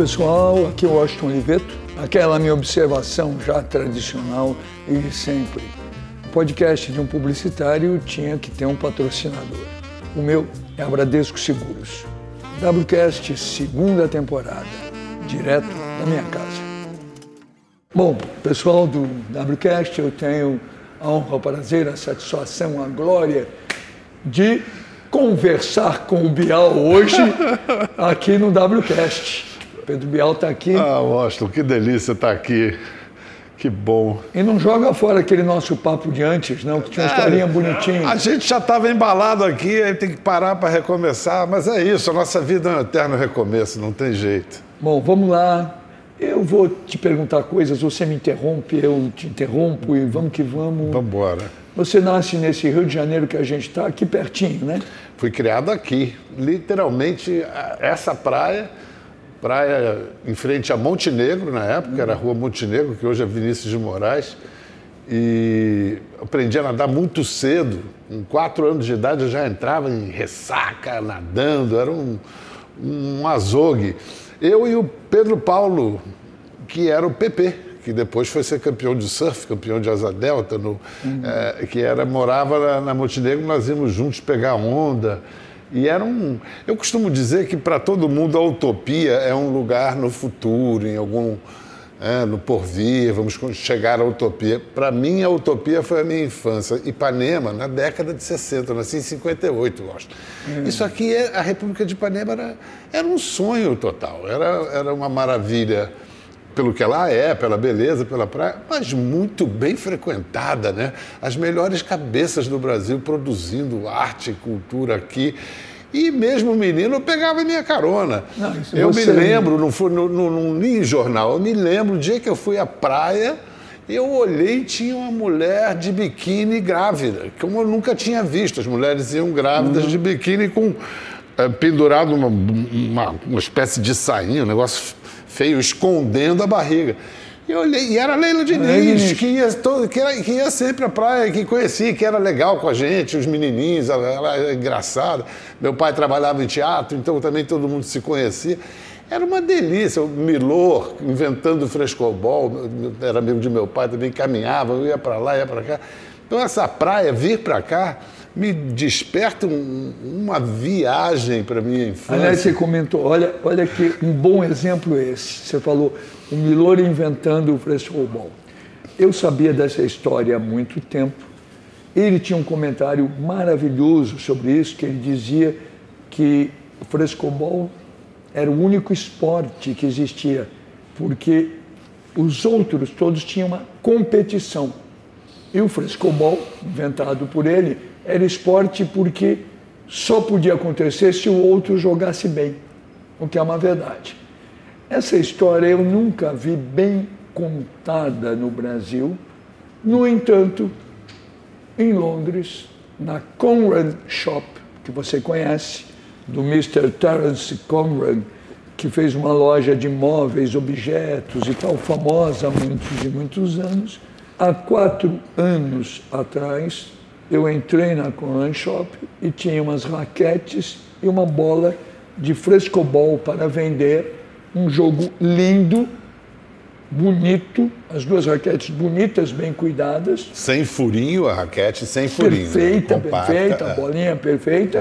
pessoal, aqui é o Washington Oliveto. Aquela minha observação já tradicional e sempre. O podcast de um publicitário tinha que ter um patrocinador. O meu é a Bradesco Seguros. WCast, segunda temporada, direto da minha casa. Bom, pessoal do WCast, eu tenho a honra, o prazer, a satisfação, a glória de conversar com o Bial hoje aqui no WCast. Pedro Bial está aqui. Ah, Washington, que delícia estar aqui. Que bom. E não joga fora aquele nosso papo de antes, não, que tinha uma historinha bonitinha. A gente já estava embalado aqui, aí tem que parar para recomeçar, mas é isso, a nossa vida é um eterno recomeço, não tem jeito. Bom, vamos lá. Eu vou te perguntar coisas, você me interrompe, eu te interrompo e vamos que vamos. Vamos embora. Você nasce nesse Rio de Janeiro que a gente está, aqui pertinho, né? Fui criado aqui, literalmente essa praia, praia em frente a Montenegro na época, era a Rua Montenegro, que hoje é Vinícius de Moraes. E aprendi a nadar muito cedo. Com quatro anos de idade eu já entrava em ressaca, nadando, era um, um azogue. Eu e o Pedro Paulo, que era o PP, que depois foi ser campeão de surf, campeão de asa delta, no, uhum. é, que era morava na, na Montenegro, nós íamos juntos pegar onda. E era um. Eu costumo dizer que para todo mundo a utopia é um lugar no futuro, em algum. É, no porvir, vamos chegar à utopia. Para mim, a utopia foi a minha infância. Ipanema, na década de 60, eu nasci em 58, gosto. Hum. Isso aqui, é, a República de Ipanema era, era um sonho total, era, era uma maravilha pelo que ela é, pela beleza, pela praia, mas muito bem frequentada, né? As melhores cabeças do Brasil produzindo arte e cultura aqui. E mesmo menino eu pegava minha carona. Não, eu me lembro, não, fui, não, não, não li jornal, eu me lembro o dia que eu fui à praia, eu olhei e tinha uma mulher de biquíni grávida, como eu nunca tinha visto. As mulheres iam grávidas uhum. de biquíni com é, pendurado uma, uma, uma espécie de sainha, um negócio feio, escondendo a barriga. E eu olhei, e era a Leila Diniz, que ia, todo, que, era, que ia sempre à praia, que conhecia, que era legal com a gente, os menininhos, ela, ela era engraçada. Meu pai trabalhava em teatro, então também todo mundo se conhecia. Era uma delícia. O Milor, inventando o frescobol, era amigo de meu pai, também caminhava, eu ia para lá, ia para cá. Então, essa praia, vir para cá, me desperta um, uma viagem para minha infância. Aliás, você comentou, olha, olha que um bom exemplo esse. Você falou o Milor inventando o frescobol. Eu sabia dessa história há muito tempo. Ele tinha um comentário maravilhoso sobre isso, que ele dizia que o frescobol era o único esporte que existia, porque os outros todos tinham uma competição. E o frescobol, inventado por ele, era esporte porque só podia acontecer se o outro jogasse bem, o que é uma verdade. Essa história eu nunca vi bem contada no Brasil. No entanto, em Londres, na Conrad Shop, que você conhece, do Mr. Terence Conrad, que fez uma loja de móveis, objetos e tal, famosa há muitos e muitos anos. Há quatro anos atrás, eu entrei na Conrad Shop e tinha umas raquetes e uma bola de frescobol para vender, um jogo lindo, bonito, as duas raquetes bonitas, bem cuidadas. Sem furinho a raquete, sem furinho. Perfeita, né? perfeita, a bolinha perfeita.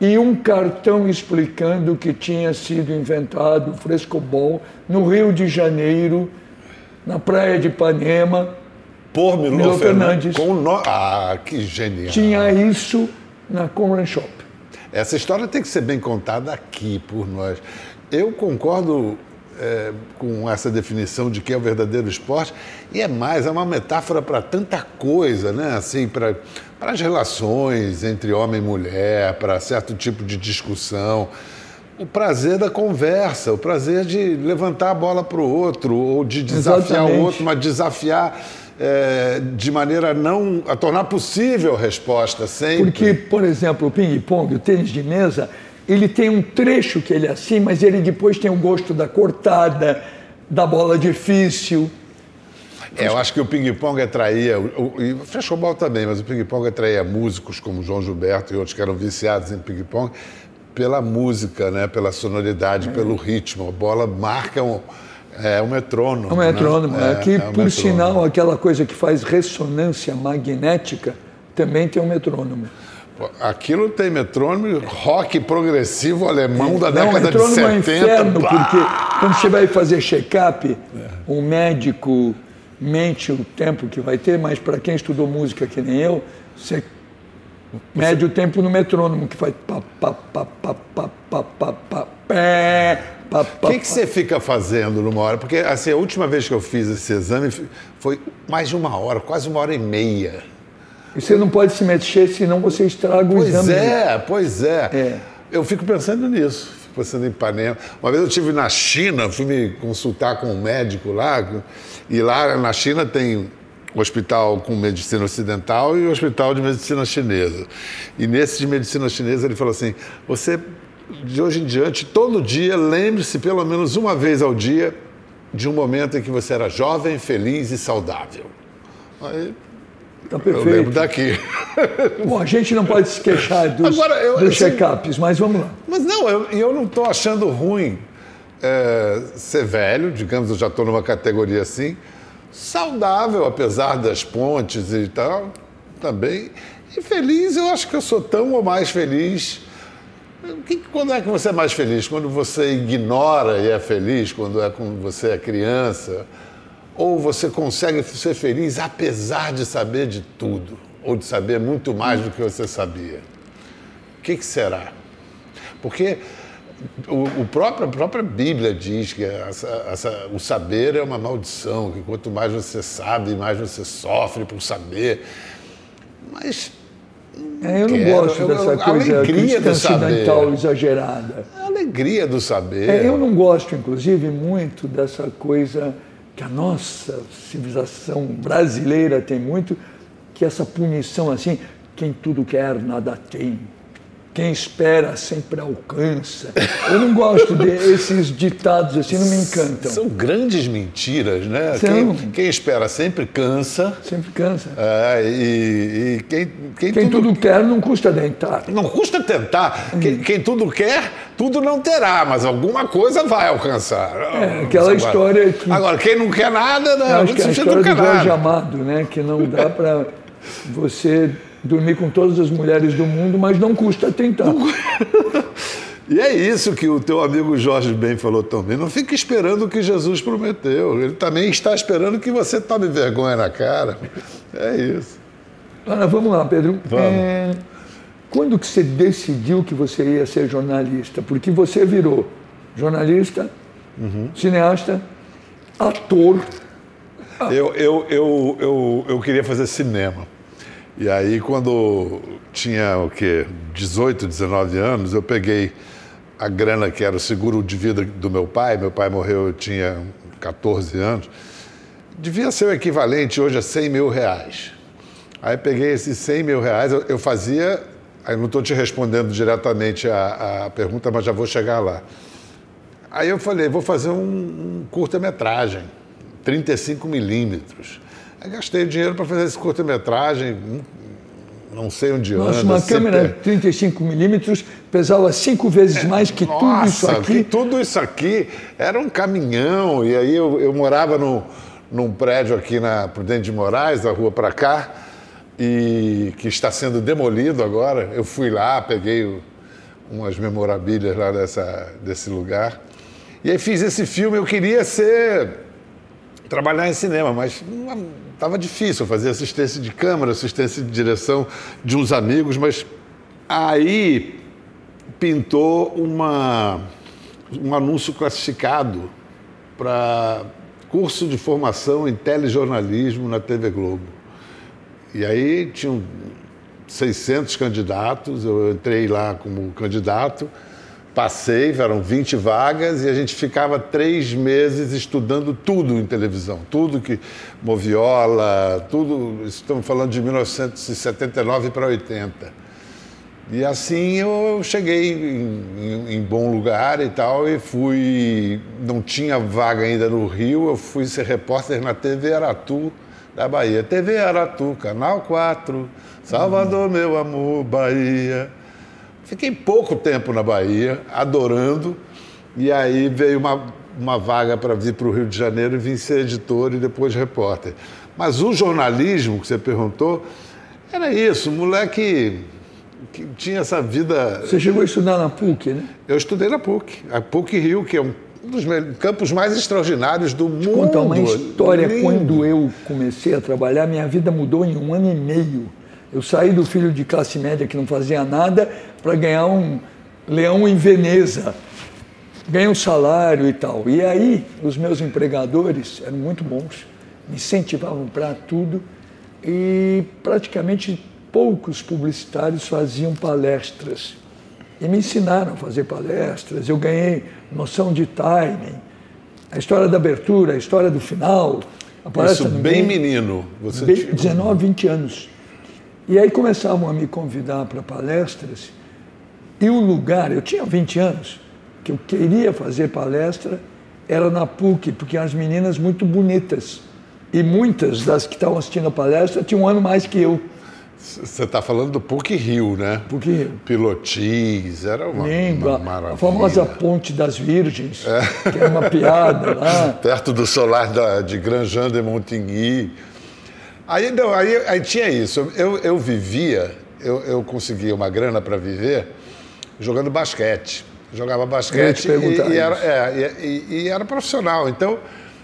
É. E um cartão explicando que tinha sido inventado o frescobol no Rio de Janeiro, na praia de Ipanema, por Milor, Milor Fernandes. Com no... Ah, que genial. Tinha isso na Conran Shop. Essa história tem que ser bem contada aqui por nós. Eu concordo é, com essa definição de que é o verdadeiro esporte e é mais, é uma metáfora para tanta coisa, né? Assim, para as relações entre homem e mulher, para certo tipo de discussão. O prazer da conversa, o prazer de levantar a bola para o outro, ou de desafiar Exatamente. o outro, mas desafiar é, de maneira a não a tornar possível a resposta sempre. Porque, por exemplo, o ping-pong, o tênis de mesa, ele tem um trecho que ele é assim, mas ele depois tem o gosto da cortada, da bola difícil. É, eu acho que o ping-pong atraía, o, e o frescobol também, mas o ping-pong atraía músicos como João Gilberto e outros que eram viciados em ping-pong pela música, né? pela sonoridade, é. pelo ritmo. A bola marca um, é o é metrônomo. O é metrônomo, né? é, que, é, é por metrônomo. sinal, aquela coisa que faz ressonância magnética também tem um metrônomo. Aquilo tem metrônomo, rock progressivo alemão da Não, década de 70. É inferno, porque quando você vai fazer check-up, o um médico mente o tempo que vai ter, mas para quem estudou música que nem eu, você mede o tempo no metrônomo, que faz pá, pá, pá, pá, pá, pá, pá, pá pé, o que, que você fica fazendo numa hora? Porque assim, a última vez que eu fiz esse exame foi mais de uma hora, quase uma hora e meia. E você não pode se mexer, senão você estraga o pois exame. Pois é, pois é. é. Eu fico pensando nisso, fico pensando em Ipanema. Uma vez eu estive na China, fui me consultar com um médico lá, e lá na China tem hospital com medicina ocidental e o hospital de medicina chinesa. E nesse de medicina chinesa ele falou assim: você, de hoje em diante, todo dia, lembre-se pelo menos uma vez ao dia de um momento em que você era jovem, feliz e saudável. Aí Tá perfeito. Eu lembro daqui. Bom, a gente não pode se queixar dos, dos check-ups, mas vamos lá. Mas não, eu, eu não estou achando ruim é, ser velho, digamos, eu já estou numa categoria assim, saudável, apesar das pontes e tal, também. E feliz, eu acho que eu sou tão ou mais feliz. Quando é que você é mais feliz? Quando você ignora e é feliz? Quando é quando você é criança? Ou você consegue ser feliz apesar de saber de tudo, ou de saber muito mais do que você sabia? O que, que será? Porque o, o próprio, a própria Bíblia diz que essa, essa, o saber é uma maldição, que quanto mais você sabe, mais você sofre por saber. Mas. É, eu não quero, gosto dessa eu, coisa alegria do saber. exagerada. A alegria do saber. É, eu não gosto, inclusive, muito dessa coisa que a nossa civilização brasileira tem muito, que essa punição assim, quem tudo quer, nada tem. Quem espera sempre alcança. Eu não gosto desses ditados assim, não me encantam. São grandes mentiras, né? Quem, quem espera sempre cansa. Sempre cansa. É, e, e quem, quem, quem tudo... tudo... quer não custa tentar. Não custa tentar. Hum. Quem, quem, tudo quer, tudo não terá, mas alguma coisa vai alcançar. É, aquela história que. Agora, quem não quer nada, né? Acho que é a história do Jorge Amado, né? Que não dá para você dormir com todas as mulheres do mundo, mas não custa tentar. E é isso que o teu amigo Jorge bem falou também. Não fique esperando o que Jesus prometeu. Ele também está esperando que você tome vergonha na cara. É isso. Ana, vamos lá, Pedro. Vamos. É... Quando que você decidiu que você ia ser jornalista? Porque você virou jornalista, uhum. cineasta, ator. Eu, eu, eu, eu, eu queria fazer cinema. E aí, quando tinha o quê? 18, 19 anos, eu peguei a grana que era o seguro de vida do meu pai. Meu pai morreu, eu tinha 14 anos. Devia ser o equivalente hoje a 100 mil reais. Aí peguei esses 100 mil reais, eu, fazia. Aí não estou te respondendo diretamente a, a, pergunta, mas já vou chegar lá. Aí eu falei, vou fazer um, um curta-metragem, 35 milímetros. Aí gastei dinheiro para fazer esse curta-metragem, não sei onde Nossa, anda. uma câmera 35mm pesava cinco vezes mais que Nossa, tudo isso aqui. Tudo isso aqui era um caminhão. E aí eu, eu morava no, num prédio aqui na Prudente de Moraes, da rua para cá, e que está sendo demolido agora. Eu fui lá, peguei umas memorabilhas lá dessa, desse lugar. E aí fiz esse filme. Eu queria ser trabalhar em cinema, mas estava difícil fazer assistência de câmera, assistência de direção de uns amigos, mas aí pintou uma, um anúncio classificado para curso de formação em telejornalismo na TV Globo. E aí tinham 600 candidatos, eu entrei lá como candidato Passei, eram 20 vagas e a gente ficava três meses estudando tudo em televisão, tudo que moviola, tudo. Estamos falando de 1979 para 80. E assim eu cheguei em, em, em, bom lugar e tal, e fui. Não tinha vaga ainda no Rio, eu fui ser repórter na TV Aratu da Bahia. TV Aratu, Canal 4, Salvador, meu amor, Bahia. Fiquei pouco tempo na Bahia, adorando, e aí veio uma, uma vaga para vir para o Rio de Janeiro e vim ser editor e depois repórter. Mas o jornalismo que você perguntou, era isso, moleque que tinha essa vida. Você chegou a estudar na PUC, né? Eu estudei na PUC, a PUC Rio, que é um dos campos mais extraordinários do mundo. Contar uma história. Lindo. Quando eu comecei a trabalhar, minha vida mudou em um ano e meio. Eu saí do filho de classe média que não fazia nada para ganhar um leão em Veneza. Ganhei um salário e tal. E aí, os meus empregadores eram muito bons, me incentivavam para tudo e praticamente poucos publicitários faziam palestras. E me ensinaram a fazer palestras. Eu ganhei noção de timing, a história da abertura, a história do final. A palestra Isso bem meio, menino. Você bem, tinha... 19, 20 anos. E aí começavam a me convidar para palestras. E o lugar, eu tinha 20 anos, que eu queria fazer palestra, era na PUC, porque as meninas muito bonitas. E muitas das que estavam assistindo a palestra tinham um ano mais que eu. Você está falando do PUC Rio, né? PUC Rio. Pilotis, era uma, uma maravilha. A famosa Ponte das Virgens, é. que era uma piada lá. Perto do solar da, de Grandjean de Montigny. Aí, não, aí, aí tinha isso. Eu, eu vivia, eu, eu conseguia uma grana para viver jogando basquete. Jogava basquete e, e, era, é, e, e, era profissional. Então,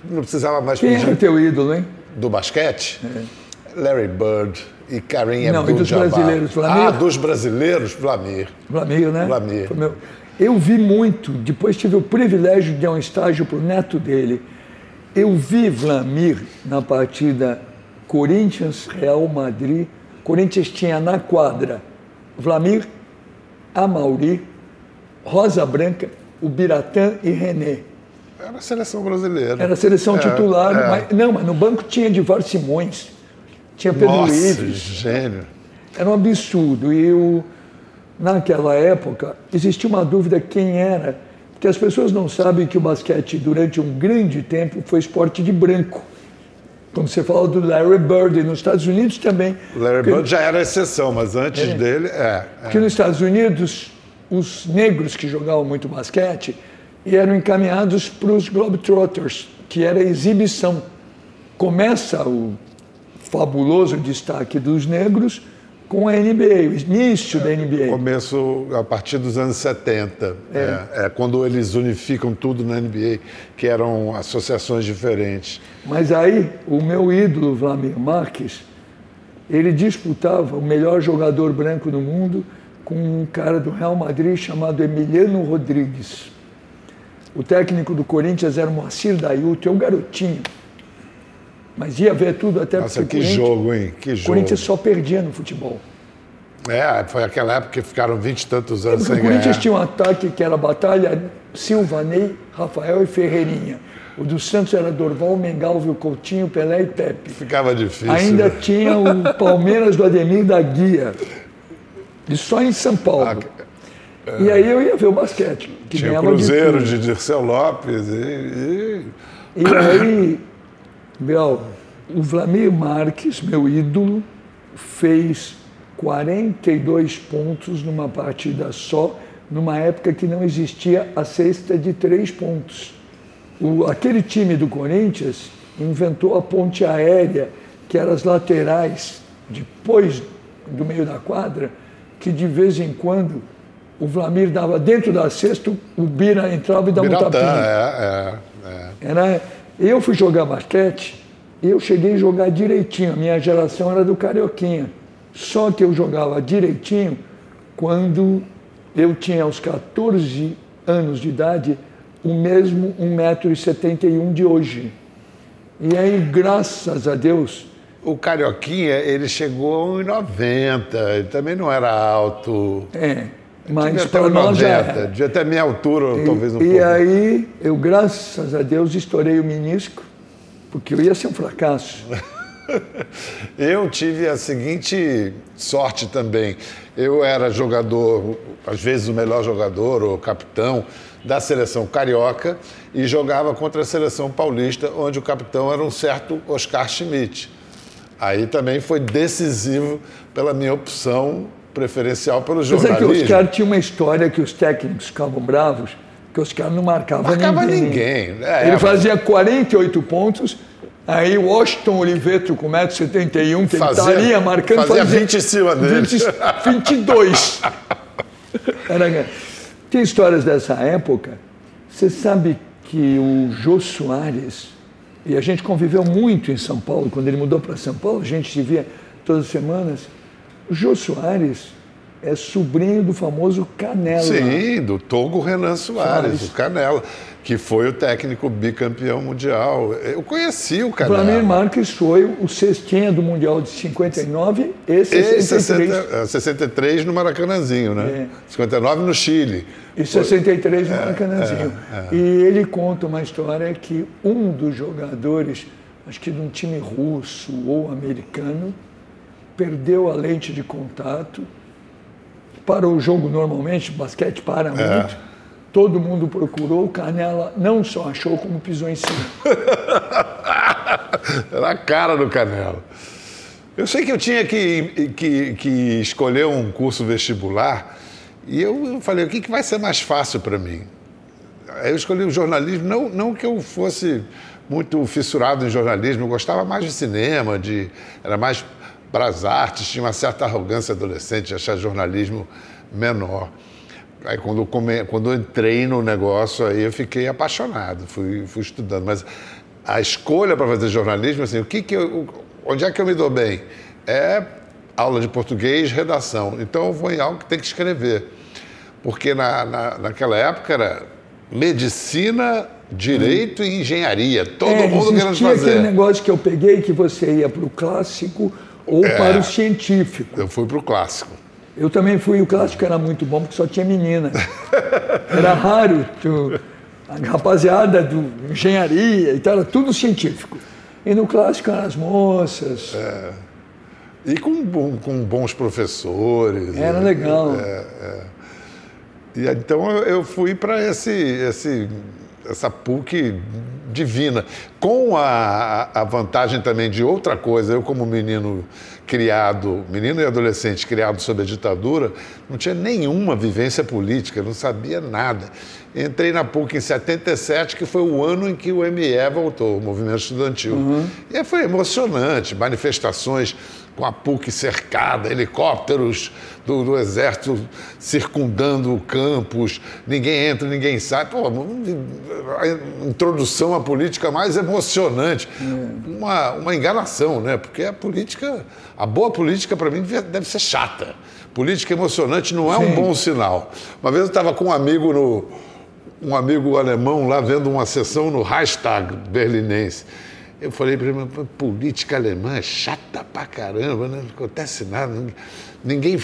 não precisava mais Quem pedir. era o teu ídolo, hein? Do basquete? É. Larry Bird e Karim Não, e dos brasileiros, Vlamir? Ah, dos brasileiros, Vlamir. Vlamir, né? Vlamir. Eu vi muito, depois tive o privilégio de dar um estágio para o neto dele. Eu vi Vlamir na partida Corinthians-Real Madrid. Corinthians tinha na quadra Vlamir, Amauri, Rosa Branca, o Biratã e René. Era a seleção brasileira. Era a seleção é, titular. É. Mas, não, mas no banco tinha Divar Simões. Tinha Pedro Nossa, Ives. gênio. Era um absurdo. E eu, naquela época, existia uma dúvida quem era, porque as pessoas não sabem que o basquete, durante um grande tempo, foi esporte de branco. Quando você fala do Larry Bird, nos Estados Unidos também. O Larry porque, Bird já era exceção, mas antes é, dele, é, é. Porque nos Estados Unidos, os negros que jogavam muito basquete eram encaminhados para os Globetrotters, que era exibição. Começa o fabuloso destaque dos negros com a NBA, o início da NBA. Começo a partir dos anos 70, é. É, é, quando eles unificam tudo na NBA, que eram associações diferentes. Mas aí, o meu ídolo, Vladimir Marques, ele disputava o melhor jogador branco do mundo com um cara do Real Madrid chamado Emiliano Rodrigues. O técnico do Corinthians era o Moacir Dailton, é um garotinho mas ia ver tudo até Nossa, que jogo, hein? Que jogo. O Corinthians só perdia no futebol. É, foi aquela época que ficaram 20 e tantos anos é sem ganhar. O Corinthians tinha um ataque que era batalha Silvanei, Rafael e Ferreirinha. O do Santos era Dorval, Mengalvio, Coutinho, Pelé e Pepe. Ficava difícil. Ainda né? tinha o Palmeiras do Ademir da Guia. E só em São Paulo. Ah, é. E aí eu ia ver o basquete. Que tinha o Cruzeiro de, de Dirceu Lopes. E, e... e aí Biel, o Vlamir Marques, meu ídolo, fez 42 pontos numa partida só, numa época que não existia a cesta de três pontos. O, aquele time do Corinthians inventou a ponte aérea, que eram as laterais, depois do meio da quadra, que de vez em quando o Vlamir dava dentro da cesta, o Bira entrava e dava Biratã, um tapinha. É, é, é. Era, eu fui jogar basquete e eu cheguei a jogar direitinho. A minha geração era do Carioquinha. Só que eu jogava direitinho quando eu tinha aos 14 anos de idade o mesmo 1,71m de hoje. E aí, graças a Deus. O Carioquinha, ele chegou a 1,90, ele também não era alto. É, mas para nós já era. Devia ter minha altura, e, talvez um e pouco. E aí, eu, graças a Deus, estourei o menisco, porque eu ia ser um fracasso. eu tive a seguinte sorte também. Eu era jogador, às vezes o melhor jogador ou capitão da seleção carioca e jogava contra a seleção paulista, onde o capitão era um certo Oscar Schmidt. Aí também foi decisivo pela minha opção preferencial pelo Mas é que jornalismo. os caras tinham uma história que os técnicos ficavam bravos, que os caras não marcavam Marcava ninguém. ninguém. É, Ele é, fazia 48 pontos, aí o Washington Oliveto com 1,71m, que ele Fazia- estaria marcando, fazia 20 em cima dele. 20, 22. Era- Tem histórias dessa época. Você sabe que o Jô Soares, e a gente conviveu muito em São Paulo, quando ele mudou para São Paulo, a gente se via todas as semanas. O Jô Soares é sobrinho do famoso Canela. Sim, do Togo Renan Soares, Soares. o Canela, que foi o técnico bicampeão mundial. Eu conheci o O Vladimir Canela. Marques foi o cestinha do Mundial de 59 e 63. E 60, eh, 63 no Maracanãzinho, né? É. 59 no Chile. E 63 no É, Maracanãzinho. E ele conta uma história que um dos jogadores, acho que de um time russo ou americano, perdeu a lente de contato. Para o jogo normalmente, basquete para É. muito. Todo mundo procurou, o Canela não só achou, como pisou em cima. Era a cara do Canela. Eu sei que eu tinha que, que, que escolher um curso vestibular e eu falei, o que, que vai ser mais fácil para mim? Aí eu escolhi o jornalismo, não, não que eu fosse muito fissurado em jornalismo, eu gostava mais de cinema, de, era mais para as artes, tinha uma certa arrogância adolescente de achar jornalismo menor. Aí quando eu, come, quando eu entrei no negócio, aí eu fiquei apaixonado, fui, fui estudando. Mas a escolha para fazer jornalismo, assim, o que que eu, onde é que eu me dou bem? É aula de português, redação. Então eu vou em algo que tem que escrever. Porque na, na, naquela época era medicina, direito e engenharia. Todo É, mundo querendo existia aquele fazer. negócio que eu peguei que você ia para o clássico ou É. para o científico. Eu fui para o clássico. Eu também fui, o clássico era muito bom porque só tinha menina. Era raro, tu, a rapaziada do engenharia e tal, era tudo científico. E no clássico eram as moças. E com, com bons professores. Era E- legal. E então eu- eu fui para esse, esse, essa PUC divina, com a, a vantagem também de outra coisa. Eu, como menino criado, menino e adolescente criado sob a ditadura, não tinha nenhuma vivência política, não sabia nada. Entrei na PUC em 77, que foi o ano em que o ME voltou, o movimento estudantil. E aí foi emocionante, manifestações com a PUC cercada, helicópteros do, do exército circundando o campus, ninguém entra, ninguém sai. Pô, a introdução à política mais emocionante. Uma, uma enganação, né? Porque a política, a boa política, para mim, deve ser chata. Política emocionante não é um Sim. bom sinal. Uma vez eu estava com um amigo no, um amigo alemão lá vendo uma sessão no Reichstag berlinense. Eu falei para ele, "Mas política alemã é chata pra caramba, né? não acontece nada, ninguém-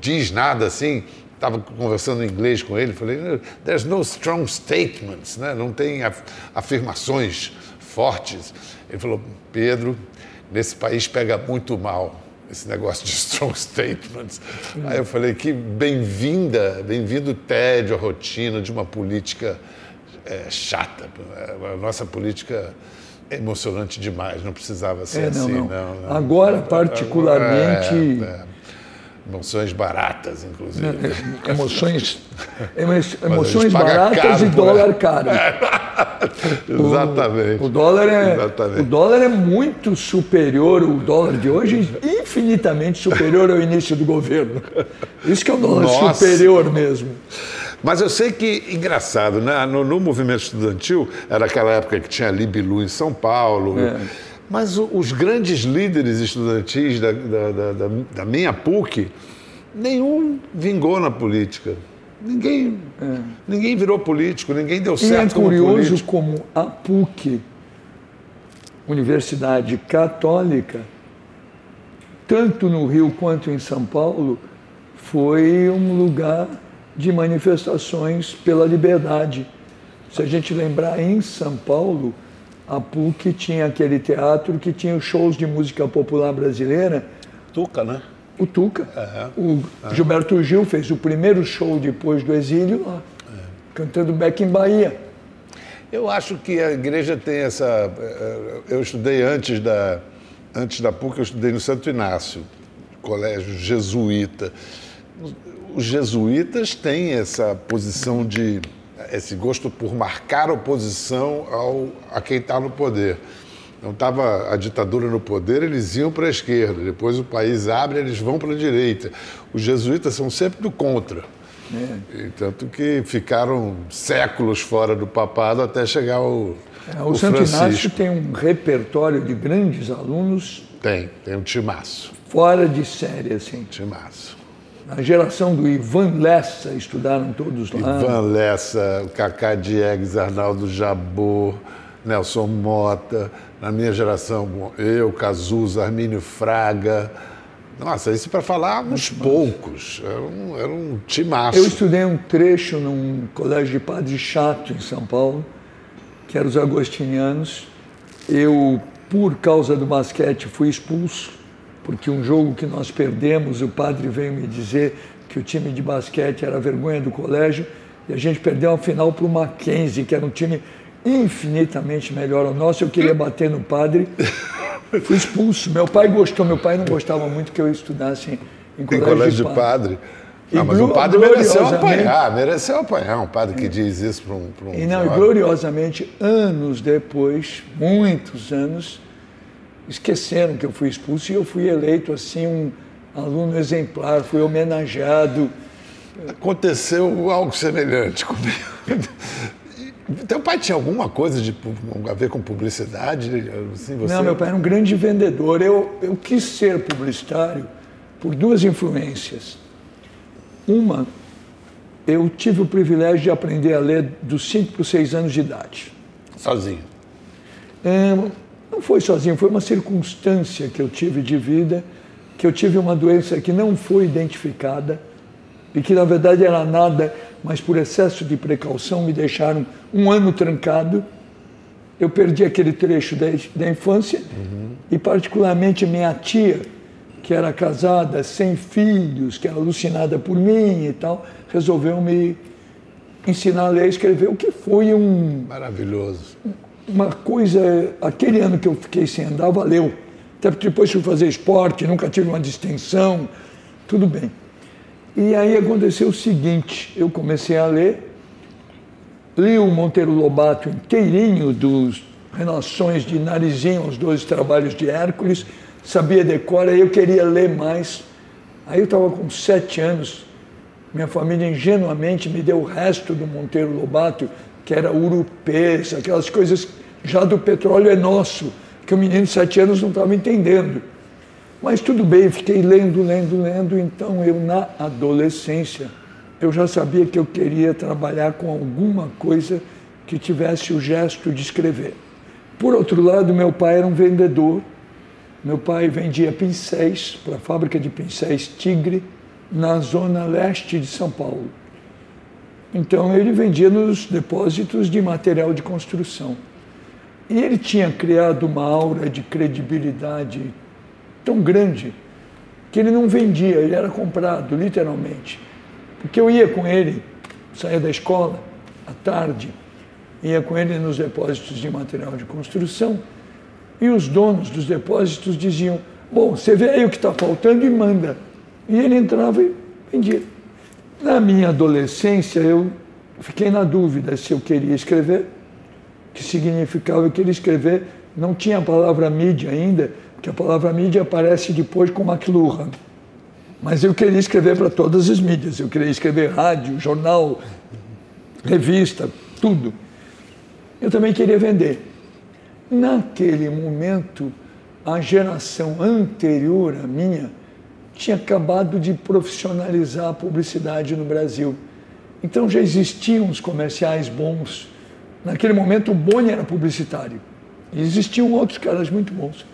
diz nada assim. Estava conversando em inglês com ele, falei, there's no strong statements, né? não tem af- afirmações fortes. Ele falou, Pedro, nesse país pega muito mal esse negócio de strong statements. Aí eu falei que bem-vinda, bem-vindo o tédio, a rotina de uma política é, chata. A nossa política emocionante demais, não precisava ser É, não, assim. não. não. Agora, particularmente, É, é. Emoções baratas, inclusive. emoções, emo- emoções paga baratas e por dólar caro. Exatamente. O dólar, é, Exatamente. o dólar é muito superior, o dólar de hoje, infinitamente superior ao início do governo. Isso que é o dólar Nossa. superior mesmo. Mas eu sei que, engraçado, né? no, no movimento estudantil, era aquela época que tinha Libilu em São Paulo, É. mas o- os grandes líderes estudantis da, da, da- da- minha PUC, nenhum vingou na política. Ninguém, ninguém virou político, ninguém deu É. E certo é como curioso político. como a PUC, Universidade Católica, tanto no Rio quanto em São Paulo, foi um lugar de manifestações pela liberdade. Se a gente lembrar, em São Paulo, a PUC tinha aquele teatro que tinha os shows de música popular brasileira, Tuca, né? o Tuca. O Gilberto Gil fez o primeiro show depois do exílio lá, cantando Beck em Bahia. Eu acho que a igreja tem essa. eh, Eu estudei antes da, antes da PUC, eu estudei no Santo Inácio, colégio jesuíta. Os jesuítas têm essa posição de esse gosto por marcar oposição ao, a quem está no poder. Então estava a ditadura no poder, eles iam para a esquerda. Depois o país abre, eles vão para a direita. Os jesuítas são sempre do contra. É. E tanto que ficaram séculos fora do papado até chegar ao. É, o, o Santo Inácio tem um repertório de grandes alunos. Tem, tem um timaço. Fora de série, assim. Timaço. A geração do Ivan Lessa estudaram todos lá. Ivan Lessa, Cacá Diegues, Arnaldo Jabor, Nelson Mota. Na minha geração, eu, Cazuza, Armínio Fraga. Nossa, isso para falar uns poucos. Era um, era um timaço. Eu estudei um trecho num colégio de padre chato em São Paulo, que era os agostinianos. Eu, por causa do basquete, fui expulso porque um jogo que nós perdemos, o padre veio me dizer que o time de basquete era a vergonha do colégio, e a gente perdeu a final para o Mackenzie, que era um time infinitamente melhor ao nosso. Eu queria bater no padre, fui expulso. Meu pai gostou, meu pai não gostava muito que eu estudasse em colégio, em colégio de padre. De padre. mas o padre mereceu apanhar, mereceu apanhar um padre que diz isso para um, para um. E não, e gloriosamente, anos depois, muitos anos, esqueceram que eu fui expulso e eu fui eleito assim um aluno exemplar, fui homenageado. Aconteceu algo semelhante comigo. Teu pai tinha alguma coisa de, a ver com publicidade? Assim, você... Não, meu pai era um grande vendedor. Eu, eu quis ser publicitário por duas influências. Uma, eu tive o privilégio de aprender a ler dos 5 para os 6 anos de idade. Sozinho? É, não foi sozinho, foi uma circunstância que eu tive de vida, que eu tive uma doença que não foi identificada e que na verdade era nada, mas por excesso de precaução me deixaram um ano trancado. Eu perdi aquele trecho da, da infância uhum. e particularmente minha tia, que era casada, sem filhos, que era alucinada por mim e tal, resolveu me ensinar a ler e escrever, o que foi um... Maravilhoso uma coisa, aquele ano que eu fiquei sem andar, valeu. Até porque depois fui fazer esporte, nunca tive uma distensão, tudo bem. E aí aconteceu o seguinte, eu comecei a ler, li o Monteiro Lobato inteirinho dos Relações de Narizinho, os dois trabalhos de Hércules, sabia decora, eu queria ler mais. Aí eu estava com sete anos, minha família ingenuamente me deu o resto do Monteiro Lobato, que era urupês, aquelas coisas já do petróleo é nosso, que o menino de sete anos não estava entendendo. Mas tudo bem, fiquei lendo, lendo, lendo, então eu na adolescência, eu já sabia que eu queria trabalhar com alguma coisa que tivesse o gesto de escrever. Por outro lado, meu pai era um vendedor. Meu pai vendia pincéis para a fábrica de pincéis Tigre, na zona leste de São Paulo. Então ele vendia nos depósitos de material de construção. E ele tinha criado uma aura de credibilidade tão grande que ele não vendia, ele era comprado, literalmente. Porque eu ia com ele, saía da escola à tarde, ia com ele nos depósitos de material de construção, e os donos dos depósitos diziam: Bom, você vê aí o que está faltando e manda. E ele entrava e vendia. Na minha adolescência, eu fiquei na dúvida se eu queria escrever, que significava eu queria escrever, não tinha a palavra mídia ainda, que a palavra mídia aparece depois com McLuhan. Mas eu queria escrever para todas as mídias, eu queria escrever rádio, jornal, revista, tudo. Eu também queria vender. Naquele momento, a geração anterior à minha, tinha acabado de profissionalizar a publicidade no Brasil. Então já existiam os comerciais bons. Naquele momento o Boni era publicitário. E existiam outros caras muito bons.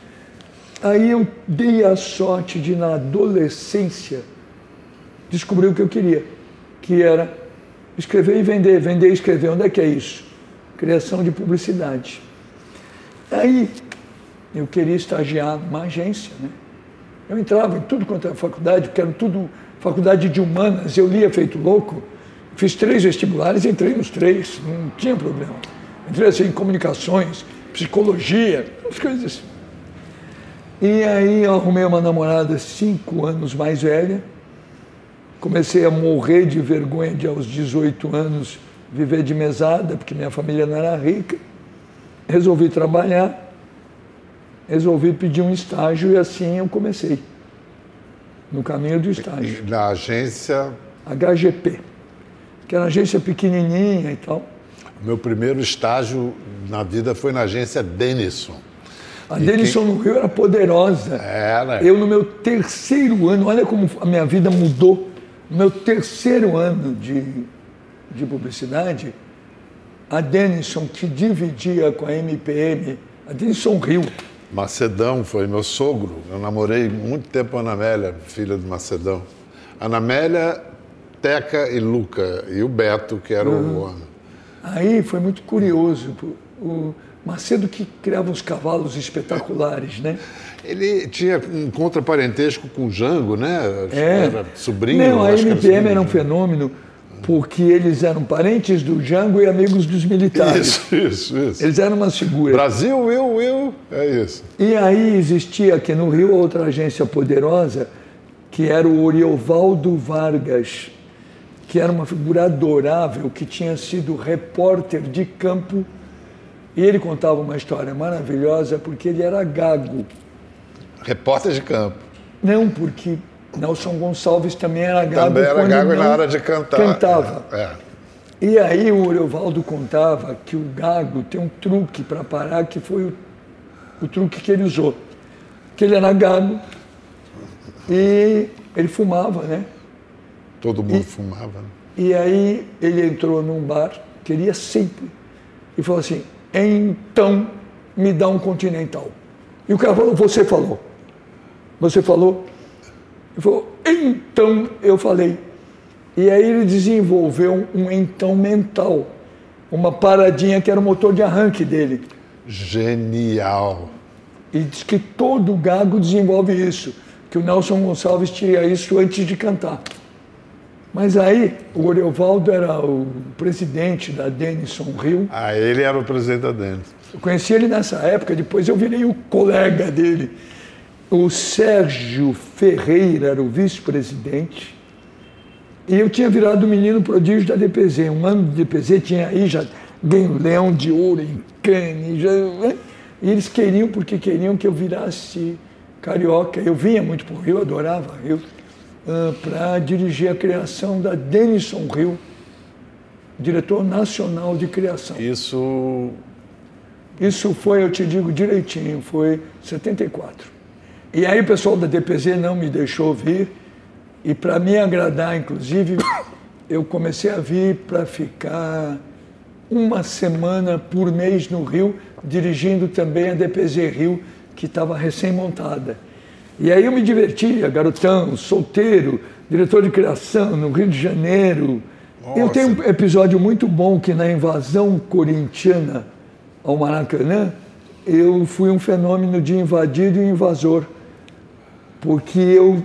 Aí eu dei a sorte de, na adolescência, descobrir o que eu queria, que era escrever e vender, vender e escrever. Onde é que é isso? Criação de publicidade. Aí eu queria estagiar numa agência, né? Eu entrava em tudo quanto era faculdade, porque era tudo faculdade de humanas, eu lia feito louco. Fiz três vestibulares, entrei nos três, não tinha problema. Entrei assim, em comunicações, psicologia, as coisas assim. E aí eu arrumei uma namorada cinco anos mais velha. Comecei a morrer de vergonha de aos 18 anos viver de mesada, porque minha família não era rica. Resolvi trabalhar, resolvi pedir um estágio e assim eu comecei. No caminho do estágio. Na agência. HGP, que era uma agência pequenininha e tal. Meu primeiro estágio na vida foi na agência Denison. A e Denison quem... no Rio era poderosa. Era. Eu, no meu terceiro ano, olha como a minha vida mudou. No meu terceiro ano de, de publicidade, a Denison, que dividia com a MPM, a Denison Rio. Macedão foi meu sogro. Eu namorei muito tempo a Ana Amélia, filha do Macedão. Ana Amélia, Teca e Luca. E o Beto, que era uhum. o homem. Aí foi muito curioso. O Macedo que criava uns cavalos espetaculares, né? Ele tinha um contraparentesco com o Jango, né? É. Era sobrinho. Não, a MPM era, era um fenômeno porque eles eram parentes do Jango e amigos dos militares. Isso, isso, isso. Eles eram umas figuras. Brasil, eu, eu, é isso. E aí existia aqui no Rio outra agência poderosa, que era o Oriovaldo Vargas, que era uma figura adorável, que tinha sido repórter de campo. E ele contava uma história maravilhosa porque ele era gago. Repórter de campo. Não, porque Nelson Gonçalves também era gago. Também era gago na hora de cantar. Cantava. É, é. E aí o Oriovaldo contava que o gago tem um truque para parar, que foi o, o truque que ele usou. Que ele era gago e ele fumava, né? Todo mundo e, fumava. Né? E aí ele entrou num bar, queria sempre, e falou assim, então me dá um continental. E o cara falou, você falou. Você falou? Ele falou, então eu falei. E aí ele desenvolveu um então mental, uma paradinha que era o motor de arranque dele. Genial. E diz que todo gago desenvolve isso, que o Nelson Gonçalves tinha isso antes de cantar. Mas aí o Oriovaldo era o presidente da Denison Rio. Ah, ele era o presidente da Denison. Eu conheci ele nessa época, depois eu virei o colega dele. O Sérgio Ferreira era o vice-presidente. E eu tinha virado o menino prodígio da DPZ. Um ano de DPZ tinha aí já ganho leão de ouro em Cannes. Já, né? E eles queriam, porque queriam que eu virasse carioca. Eu vinha muito para o Rio, adorava Rio, uh, para dirigir a criação da Denison Rio, diretor nacional de criação. Isso. Isso foi, eu te digo direitinho, foi 74. E aí o pessoal da DPZ não me deixou vir, e para me agradar, inclusive, eu comecei a vir para ficar uma semana por mês no Rio, dirigindo também a DPZ Rio, que estava recém-montada. E aí eu me divertia, garotão, solteiro, diretor de criação no Rio de Janeiro. Nossa. Eu tenho um episódio muito bom que na invasão corintiana ao Maracanã, eu fui um fenômeno de invadido e invasor porque eu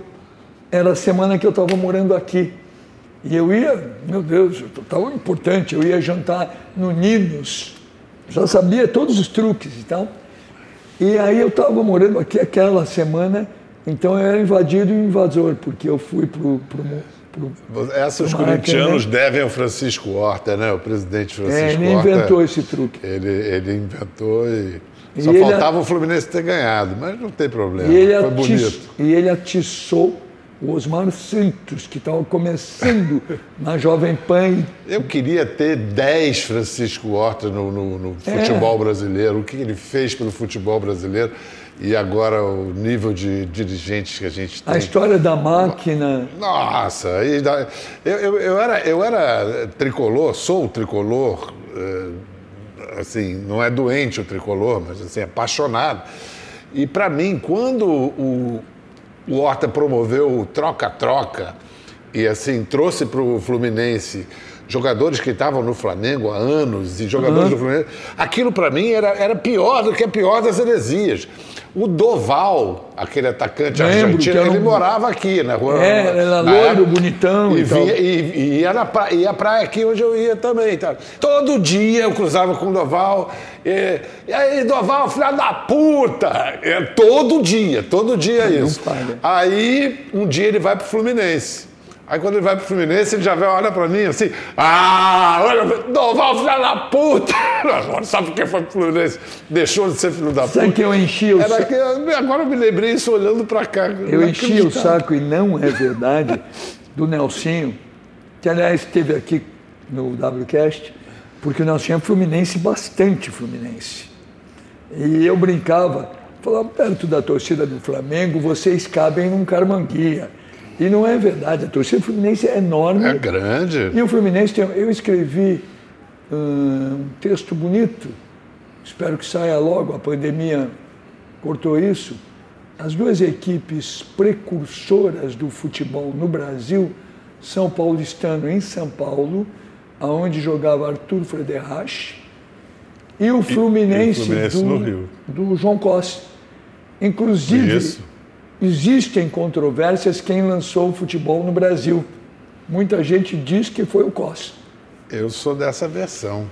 era a semana que eu estava morando aqui. E eu ia, meu Deus, estava importante, eu ia jantar no Ninos, já sabia todos os truques e tal. E aí eu estava morando aqui aquela semana, então eu era invadido e invasor, porque eu fui para o. Essas corintianos devem ao Francisco Horta, né? O presidente Francisco é, ele Horta. Ele inventou esse truque. Ele, ele inventou e só e faltava ele, o Fluminense ter ganhado, mas não tem problema. E ele, Foi bonito. E ele atiçou o Osmar Santos, que estava começando na Jovem Pan. Eu queria ter 10 Francisco Horta no, no, no é. futebol é. brasileiro, o que ele fez pelo futebol brasileiro e agora o nível de dirigentes que a gente tem. A história da máquina. Nossa, eu, eu, eu, era, eu era tricolor, sou tricolor. Eh, assim, não é doente o tricolor, mas assim, apaixonado. E para mim, quando o, o Horta promoveu o troca-troca e assim trouxe para o Fluminense jogadores que estavam no Flamengo há anos e jogadores uhum. do Flamengo. Aquilo para mim era, era pior do que a pior das heresias. O Doval, aquele atacante Lembro, argentino, ele um... morava aqui na rua. É, era loiro, bonitão e, via, e, e ia, na praia, ia praia aqui onde eu ia também. Tá? Todo dia eu cruzava com o Doval. E, e aí, Doval, filha da puta! É, todo dia, todo dia isso. Aí, um dia ele vai pro Fluminense. Aí quando ele vai pro Fluminense, ele já vem, olha pra mim assim, ah, olha, Doval, filho da puta! Agora sabe por que foi pro Fluminense? Deixou de ser filho da puta. Sabe que eu enchi o saco? Agora eu me lembrei isso olhando pra cá. Eu enchi o saco e não é verdade do Nelsinho, que aliás esteve aqui no WCast, porque o Nelsinho é fluminense, bastante fluminense. E eu brincava, falava, perto da torcida do Flamengo, vocês cabem num carmanguia. E não é verdade, a torcida Fluminense é enorme. É grande. E o Fluminense tem. Eu escrevi um texto bonito, espero que saia logo, a pandemia cortou isso. As duas equipes precursoras do futebol no Brasil são Paulistano em São Paulo, aonde jogava Arthur Frederich, e o Fluminense, e, e o Fluminense do, do João Costa. Inclusive, Isso Existem controvérsias quem lançou o futebol no Brasil. Muita gente diz que foi o Costa. Eu sou dessa versão.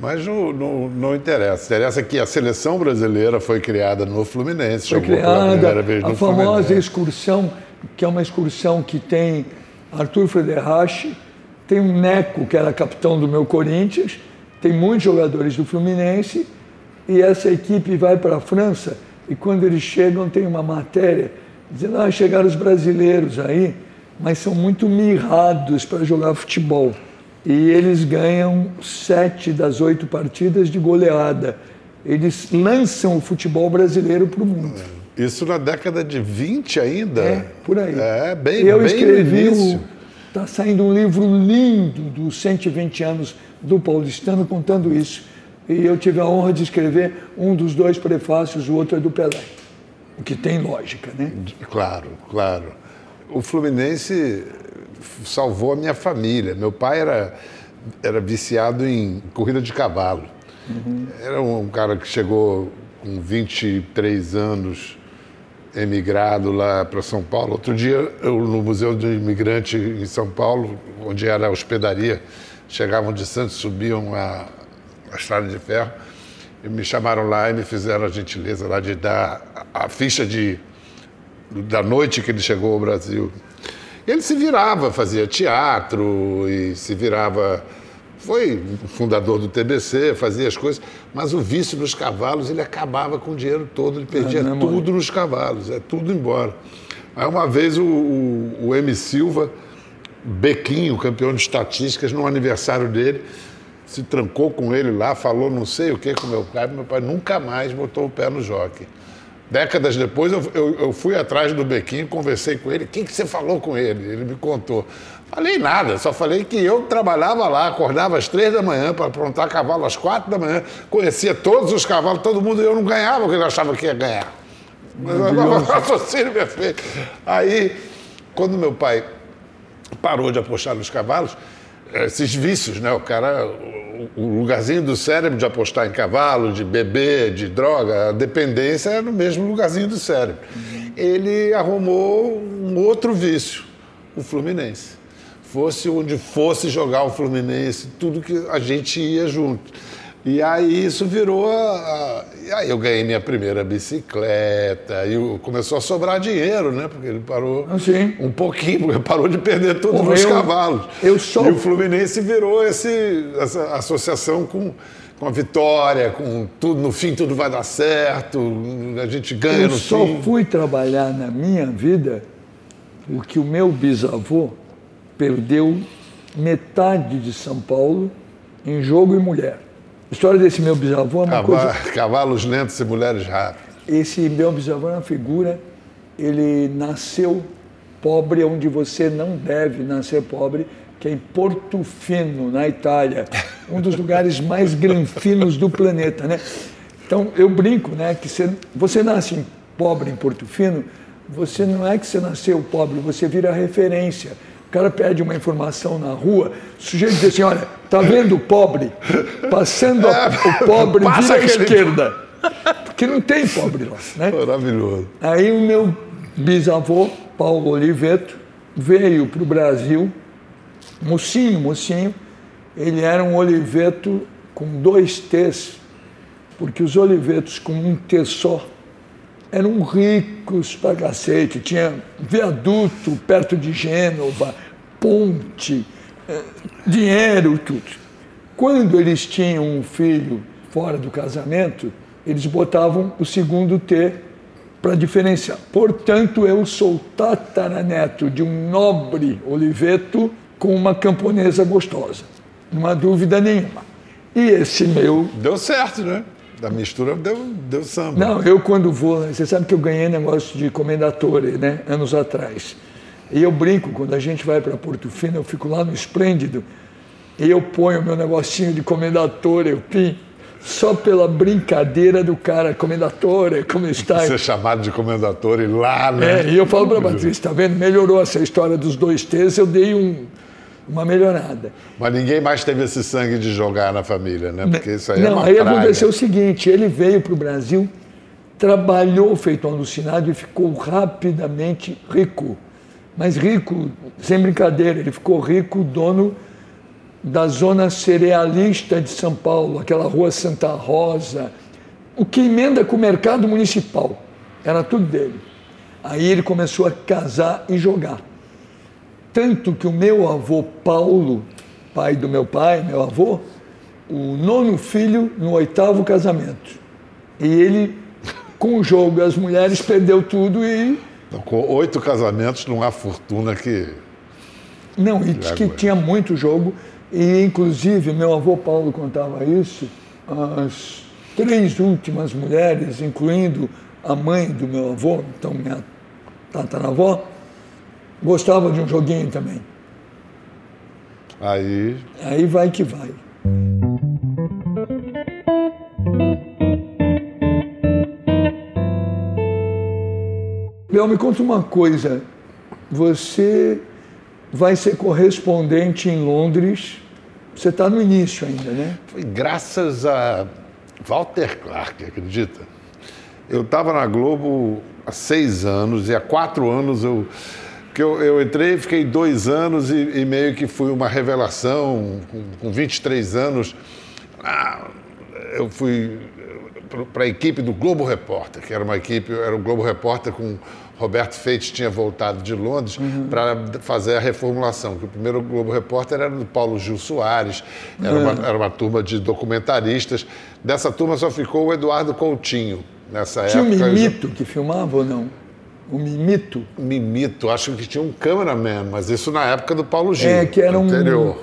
Mas não, não, não, interessa. Interessa que a seleção brasileira foi criada no Fluminense. Foi criada a famosa Fluminense. excursão, que é uma excursão que tem Arthur Frederich, tem um Neco, que era capitão do meu Corinthians, tem muitos jogadores do Fluminense, e essa equipe vai para a França e quando eles chegam, tem uma matéria dizendo: ah, chegaram os brasileiros aí, mas são muito mirrados para jogar futebol. E eles ganham sete das oito partidas de goleada. Eles lançam o futebol brasileiro para o mundo. Isso na década de 20 ainda? É, por aí. É, bem Eu bem escrevi. Está saindo um livro lindo dos 120 anos do paulistano contando isso. E eu tive a honra de escrever um dos dois prefácios, o outro é do Pelé. O que tem lógica, né? Claro, claro. O Fluminense salvou a minha família. Meu pai era, era viciado em corrida de cavalo. Uhum. Era um cara que chegou com 23 anos, emigrado lá para São Paulo. Outro dia, eu, no Museu do Imigrante em São Paulo, onde era a hospedaria, chegavam de Santos, subiam a, a estrada de ferro, e me chamaram lá e me fizeram a gentileza lá de dar a, ficha de, da noite que ele chegou ao Brasil. Ele se virava, fazia teatro e se virava. Foi fundador do TBC, fazia as coisas, mas o vício nos cavalos, ele acabava com o dinheiro todo, ele perdia é, tudo nos cavalos, é tudo embora. Aí uma vez o, o, o M. Silva, Bequinho, campeão de estatísticas, no aniversário dele, se trancou com ele lá, falou não sei o que com meu pai, meu pai nunca mais botou o pé no jockey. Décadas depois, eu, eu, eu fui atrás do Bequinho, conversei com ele. O que, que você falou com ele? Ele me contou. Falei nada, só falei que eu trabalhava lá, acordava às três da manhã para aprontar cavalo às quatro da manhã, conhecia todos os cavalos, todo mundo, e eu não ganhava o que ele achava que ia ganhar. Mas o raciocínio perfeito. Aí, quando meu pai parou de apostar nos cavalos, esses vícios, né? O cara, o lugarzinho do cérebro de apostar em cavalo, de beber, de droga, a dependência é no mesmo lugarzinho do cérebro. Ele arrumou um outro vício, o Fluminense. Fosse onde fosse jogar o Fluminense, tudo que a gente ia junto. E aí isso virou. A, a, aí eu ganhei minha primeira bicicleta, e começou a sobrar dinheiro, né? Porque ele parou Sim. um pouquinho, porque parou de perder todos os cavalos. Eu sou... E o Fluminense virou esse, essa associação com, com a vitória, com tudo, no fim tudo vai dar certo, a gente ganha eu no fim. Eu só fui trabalhar na minha vida porque o meu bisavô perdeu metade de São Paulo em jogo e mulher. A história desse meu bisavô é uma coisa... Cavalos lentos e mulheres rápidas. Esse meu bisavô é uma figura, ele nasceu pobre onde você não deve nascer pobre, que é em Portofino, na Itália, um dos lugares mais granfinos do planeta, né? Então, eu brinco, né, que você, você nasce pobre em Portofino, você não é que você nasceu pobre, você vira referência. Cara pede uma informação na rua, o sujeito diz assim, olha, tá vendo o pobre? Passando a, o pobre Passa vira à aquele- esquerda. Porque não tem pobre lá, né? Maravilhoso. Aí o meu bisavô, Paulo Oliveto, veio para o Brasil, mocinho, mocinho. Ele era um Oliveto com dois T's, porque os Olivetos com um T só eram ricos pra cacete. Tinha viaduto perto de Gênova, ponte, eh, dinheiro, tudo. Quando eles tinham um filho fora do casamento, eles botavam o segundo T para diferenciar. Portanto, eu sou tataraneto de um nobre Oliveto com uma camponesa gostosa. Não há dúvida nenhuma. E esse meu Deu certo, né? Da mistura deu, deu samba. não, eu quando vou, você sabe que eu ganhei negócio de comendatore, né, anos atrás. E eu brinco, quando a gente vai para Porto Fino, eu fico lá no Esplêndido, e eu ponho meu negocinho de comendatore, eu pim, só pela brincadeira do cara, comendatore, como está? Ser chamado de comendator e lá, né? É, e eu falo para a Patrícia, tá vendo? Melhorou essa história dos dois T's, eu dei um, uma melhorada. Mas ninguém mais teve esse sangue de jogar na família, né? Porque isso aí é Não, uma aí praga. aconteceu o seguinte: ele veio para o Brasil, trabalhou feito um alucinado e ficou rapidamente rico. Mas rico, sem brincadeira, ele ficou rico, dono da zona cerealista de São Paulo, aquela rua Santa Rosa, o que emenda com o mercado municipal. Era tudo dele. Aí ele começou a casar e jogar. Tanto que o meu avô Paulo, pai do meu pai, meu avô, o nono filho no oitavo casamento. E ele, com o jogo, as mulheres perdeu tudo e. Então, com oito casamentos, não há fortuna que. Não, e que tinha muito jogo. E, inclusive, meu avô Paulo contava isso, as três últimas mulheres, incluindo a mãe do meu avô, então minha tataravó, gostavam de um joguinho também. Aí. Aí vai que vai. Léo, me conta uma coisa. Você vai ser correspondente em Londres. Você está no início ainda, né? Foi graças a Walter Clark, acredita? Eu estava na Globo há seis anos e há quatro anos eu. Que eu, eu entrei, fiquei dois anos e, e meio que fui uma revelação. Com, com 23 anos, ah, eu fui para a equipe do Globo Repórter, que era uma equipe, era o Globo Repórter com Roberto Feite tinha voltado de Londres para fazer a reformulação. Que o primeiro Globo Repórter era do Paulo Gil Soares, era, uma, era uma turma de documentaristas. Dessa turma só ficou o Eduardo Coutinho nessa Tinha um época. Mimito que filmava ou não? O Mimito. Mimito, acho que tinha um cameraman, mas isso na época do Paulo Gil. É, que era um, anterior.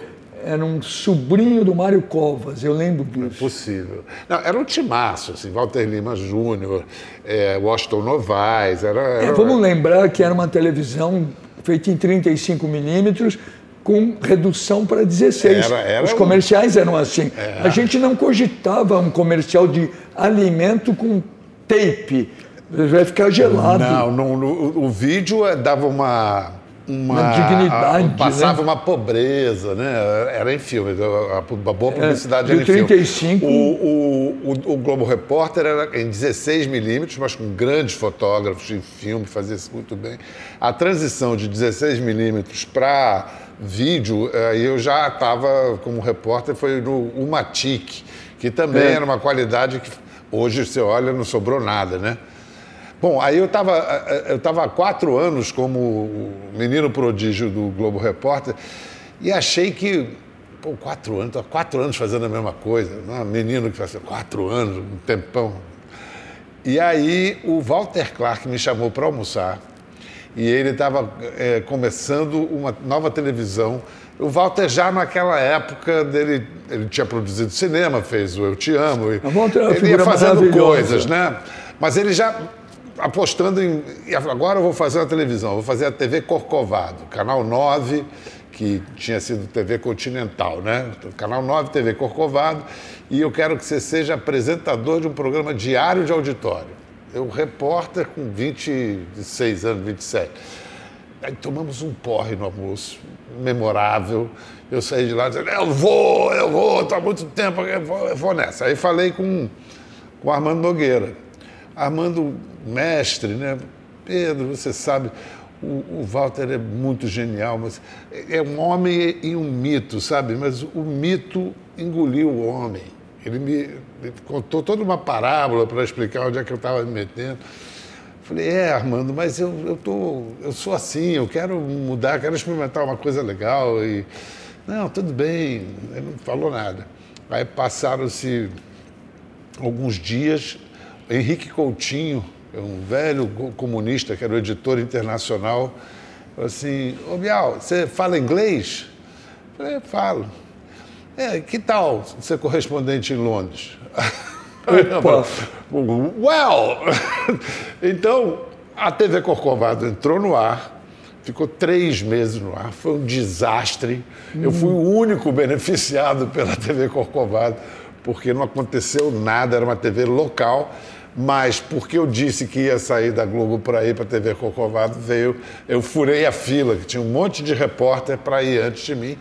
era um sobrinho do Mário Covas, eu lembro disso. Possível. Não, era um timaço, assim, Walter Lima Júnior, é, Washington Novaes, era... É, era vamos lembrar que era uma televisão feita em 35 milímetros com redução para 16. Era- era Os um- comerciais eram assim. A gente não cogitava um comercial de alimento com tape. Vai ficar gelado. Não, no, no- o vídeo eh, dava uma. Uma, Uma dignidade, a- passava né? uma pobreza, né? Era em filme, a, a boa publicidade É, era em do filme. 35. O, o, o, o Globo Repórter era em 16 milímetros, mas com grandes fotógrafos de filme, fazia isso muito bem. A transição de 16 milímetros para vídeo, eh, aí eu já estava como repórter, foi no Umatic, que também É. era uma qualidade que hoje você olha não sobrou nada, né? Bom, aí eu estava eu tava há quatro anos como o menino prodígio do Globo Repórter e achei que, pô, quatro anos, há quatro anos fazendo a mesma coisa, né? menino que faz quatro anos, um tempão. E aí o Walter Clark me chamou para almoçar e ele estava começando uma nova televisão. O Walter já naquela época dele, ele tinha produzido cinema, fez o Eu Te Amo. e é ele ia fazendo coisas, né? Mas ele já apostando em. Agora eu vou fazer uma televisão, vou fazer a TV Corcovado, Canal 9, que tinha sido TV Continental, né? Canal 9, TV Corcovado, e eu quero que você seja apresentador de um programa diário de auditório. Eu, repórter com 26 anos, 27. Aí tomamos um porre no almoço, memorável. Eu saí de lá dizendo, eu vou, eu vou, estou há muito tempo, eu vou, eu vou nessa. Aí falei com, com Armando Nogueira. Armando, mestre, né? Pedro, você sabe, o, o, Walter é muito genial, mas é um homem e um mito, sabe? Mas o mito engoliu o homem. Ele me contou toda uma parábola para explicar onde é que eu estava me metendo. Falei, é, Armando, mas eu, eu, tô, eu sou assim, eu quero mudar, quero experimentar uma coisa legal. E, não, tudo bem, ele não falou nada. Aí passaram-se alguns dias, Henrique Coutinho, um velho comunista que era o editor internacional, falou assim, ô Bial, você fala inglês? Eu falei, falo. É, que tal ser correspondente em Londres? Well! então, a TV Corcovado entrou no ar, ficou três meses no ar, foi um desastre. Hum. Eu fui o único beneficiado pela TV Corcovado, porque não aconteceu nada, era uma TV local mas porque eu disse que ia sair da Globo para ir para a TV Corcovado, veio, eu furei a fila, que tinha um monte de repórter para ir antes de mim.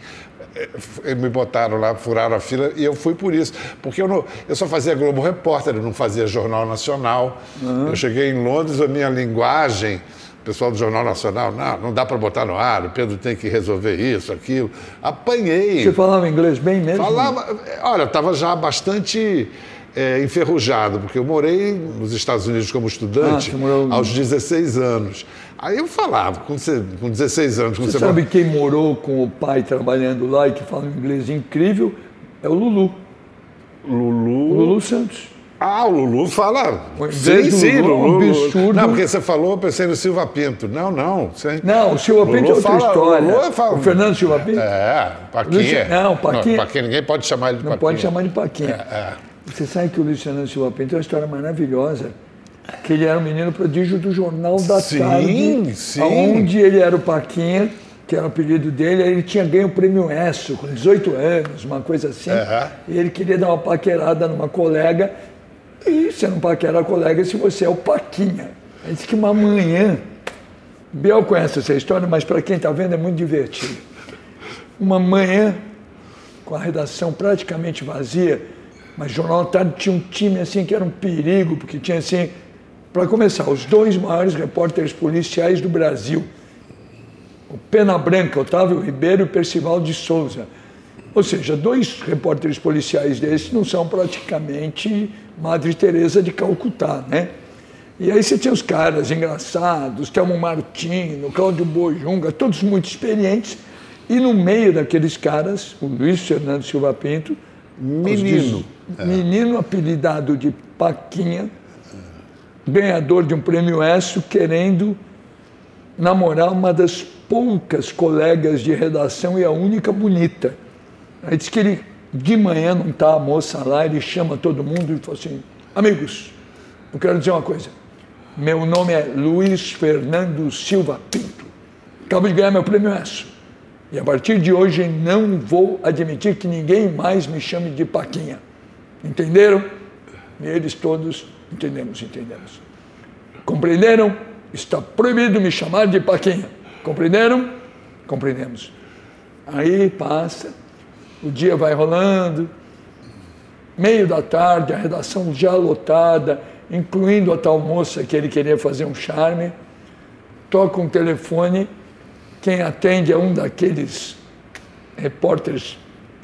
Eh, me botaram lá, furaram a fila e eu fui por isso. Porque eu, não, eu só fazia Globo Repórter, eu não fazia Jornal Nacional. Uhum. Eu cheguei em Londres, a minha linguagem, o pessoal do Jornal Nacional, não, não dá para botar no ar, o Pedro tem que resolver isso, aquilo. Apanhei. Você falava inglês bem mesmo? Falava, olha, eu estava já bastante é, enferrujado, porque eu morei nos Estados Unidos como estudante ah, morou... aos 16 anos. Aí eu falava, com, com 16 anos. Você, você sabe quem morou com o pai trabalhando lá e que fala um inglês incrível? É o Lulu. Lulu. Lulu Santos. Ah, o Lulu fala. Sim, sim, Lulu. É absurdo. Não, porque você falou, eu pensei no Silva Pinto. Não, não. Sim. Não, o Silva Pinto é outra fala, história. fala... O Fernando Silva Pinto? É, Paquinha. Não, Paquinha. Não, Paquinha, ninguém pode chamar ele de não Paquinha. Não pode chamar de Paquinha. É, é. Você sabe que o Luciano Silva Pinto é uma história maravilhosa. Que ele era um menino prodígio do Jornal da sim, Tarde. Sim. Onde ele era o Paquinha, que era o apelido dele, ele tinha ganho o prêmio ESSO com 18 anos, uma coisa assim. Uhum. E ele queria dar uma paquerada numa colega. E você não paquera a colega se você é o Paquinha. Ele disse que uma manhã. Biel conhece essa história, mas para quem está vendo é muito divertido. Uma manhã, com a redação praticamente vazia, mas Jornal da Tarde tinha um time assim que era um perigo, porque tinha assim, para começar, os dois maiores repórteres policiais do Brasil. O Pena Branca, Otávio Ribeiro e Percival de Souza. Ou seja, dois repórteres policiais desses não são praticamente Madre Teresa de Calcutá, né? E aí você tinha os caras engraçados, Telmo Martino, Cláudio Bojunga, todos muito experientes, e no meio daqueles caras, o Luiz Fernando Silva Pinto, menino, é. menino apelidado de Paquinha, ganhador de um prêmio ESSO, querendo namorar uma das poucas colegas de redação e a única bonita. Aí diz que ele, de manhã, não está a moça lá, ele chama todo mundo e fala assim: Amigos, eu quero dizer uma coisa. Meu nome é Luiz Fernando Silva Pinto. Acabo de ganhar meu prêmio ESSO. E a partir de hoje não vou admitir que ninguém mais me chame de Paquinha. Entenderam? E eles todos entendemos, entendemos. Compreenderam? Está proibido me chamar de Paquinha. Compreenderam? Compreendemos. Aí passa, o dia vai rolando, meio da tarde, a redação já lotada, incluindo a tal moça que ele queria fazer um charme, toca um telefone quem atende é um daqueles repórteres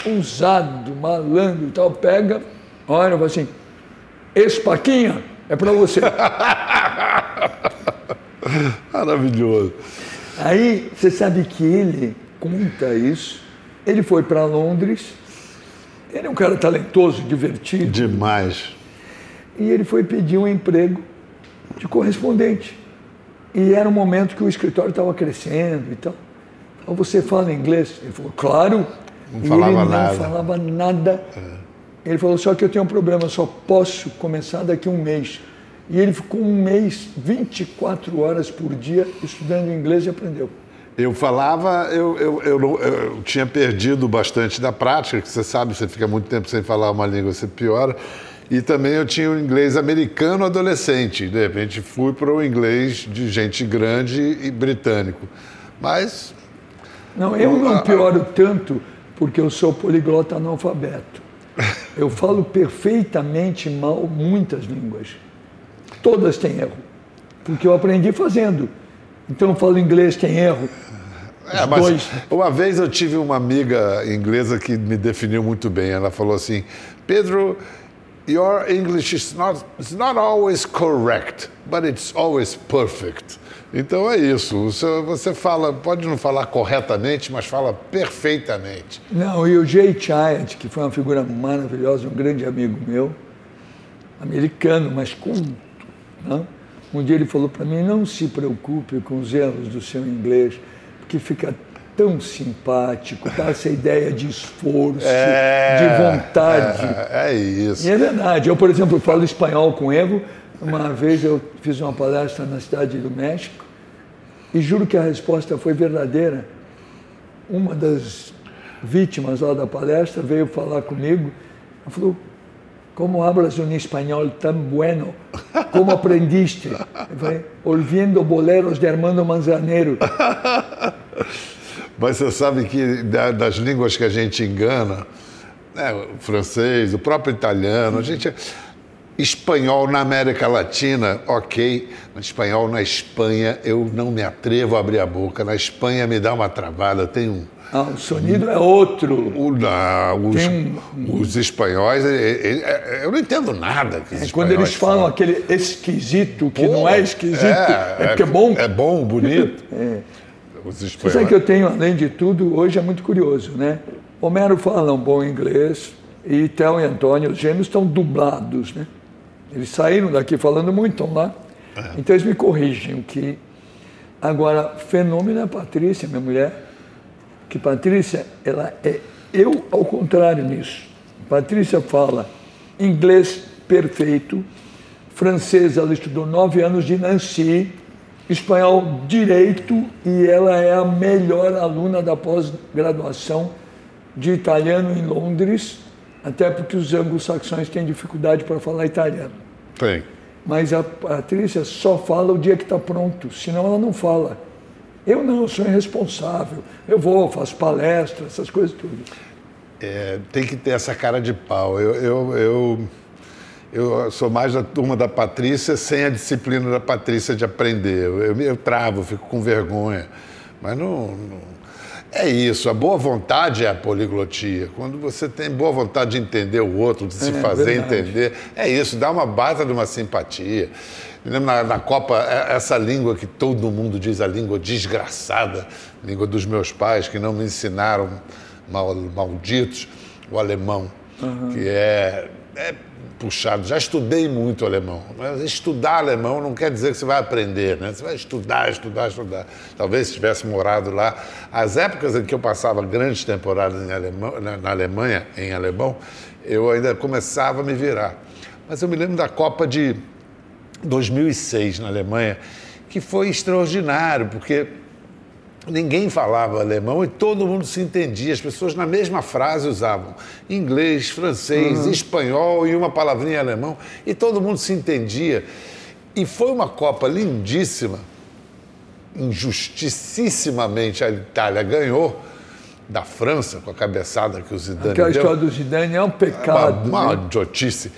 usado, malandro e tal, pega, olha e fala assim, esse Paquinha é para você. Maravilhoso. Aí você sabe que ele conta isso, ele foi para Londres, ele é um cara talentoso, divertido. Demais. E ele foi pedir um emprego de correspondente. E era um momento que o escritório estava crescendo e tal. Então, você fala inglês? Ele falou, claro. Não falava ele nada. Não falava nada. É. Ele falou, só que eu tenho um problema, só posso começar daqui a um mês. E ele ficou um mês, 24 horas por dia, estudando inglês e aprendeu. Eu falava, eu, eu, eu, eu, tinha perdido bastante da prática, que você sabe, você fica muito tempo sem falar uma língua, você piora. E também eu tinha o inglês americano adolescente. De repente fui para o inglês de gente grande e britânico. Mas. Não, eu não pioro tanto porque eu sou poliglota analfabeto. Eu falo perfeitamente mal muitas línguas. Todas têm erro. Porque eu aprendi fazendo. Então eu falo inglês, tem erro. É, mas dois. uma vez eu tive uma amiga inglesa que me definiu muito bem. Ela falou assim: Pedro, your English is not, it's not always correct, but it's always perfect. Então é isso. Você fala, pode não falar corretamente, mas fala perfeitamente. Não, e o Jay Child, que foi uma figura maravilhosa, um grande amigo meu, americano, mas culto. Né? Um dia ele falou para mim: não se preocupe com os erros do seu inglês, porque fica tão simpático, tá essa ideia de esforço, é, de vontade. É, é, isso. E é verdade. Eu, por exemplo, falo espanhol com erro. Uma vez eu fiz uma palestra na cidade do México e juro que a resposta foi verdadeira. Uma das vítimas lá da palestra veio falar comigo. Ela falou: Como hablas um espanhol tão bueno? Como aprendiste? Eu falei: Ouvindo boleros de Armando Manzanero. Mas você sabe que das línguas que a gente engana, né, o francês, o próprio italiano, a gente Espanhol na América Latina, ok. Mas espanhol na Espanha, eu não me atrevo a abrir a boca. Na Espanha me dá uma travada, tem um. Ah, o sonido é outro. O, não, os, um, os espanhóis, eu não entendo nada. Que é quando eles falam, falam, aquele esquisito, que Pô, não é esquisito, é, é porque é bom. É bom, bonito. é. Os espanhóis. Você sabe que eu tenho, além de tudo, hoje é muito curioso, né? Homero fala um bom inglês e Theo e Antônio, os gêmeos, estão dublados, né? Eles saíram daqui falando muito, estão lá. É. Então eles me corrigem que. Agora, fenômeno é a Patrícia, minha mulher, que Patrícia, ela é eu ao contrário nisso. Patrícia fala inglês perfeito, francês ela estudou nove anos de Nancy, espanhol direito e ela é a melhor aluna da pós-graduação de italiano em Londres, até porque os anglo-saxões têm dificuldade para falar italiano. Tem. Mas a Patrícia só fala o dia que está pronto, senão ela não fala. Eu não, eu sou irresponsável. Eu vou, faço palestra, essas coisas tudo. É, tem que ter essa cara de pau. Eu, eu, eu, eu, sou mais da turma da Patrícia sem a disciplina da Patrícia de aprender. Eu, eu, eu travo, fico com vergonha. Mas não, não é isso, a boa vontade é a poliglotia. Quando você tem boa vontade de entender o outro, de se é, fazer verdade. entender, é isso, dá uma base de uma simpatia. Na, na, Copa, é, essa língua que todo mundo diz, a língua desgraçada, língua dos meus pais, que não me ensinaram, mal, malditos, o alemão, uhum. que é, é puxado. Já estudei muito alemão, mas estudar alemão não quer dizer que você vai aprender, né? Você vai estudar, estudar, estudar. Talvez se tivesse morado lá. As épocas em que eu passava grandes temporadas em alemão, na, na Alemanha, em alemão, eu ainda começava a me virar. Mas eu me lembro da Copa de 2006 na Alemanha, que foi extraordinário, porque Ninguém falava alemão e todo mundo se entendia. As pessoas na mesma frase usavam inglês, francês, uhum. espanhol e uma palavrinha alemão e todo mundo se entendia. E foi uma Copa lindíssima. Injusticíssimamente a Itália ganhou da França com a cabeçada que o Zidane Aquela deu. história do Zidane é um pecado. Uma, uma né? idiotice.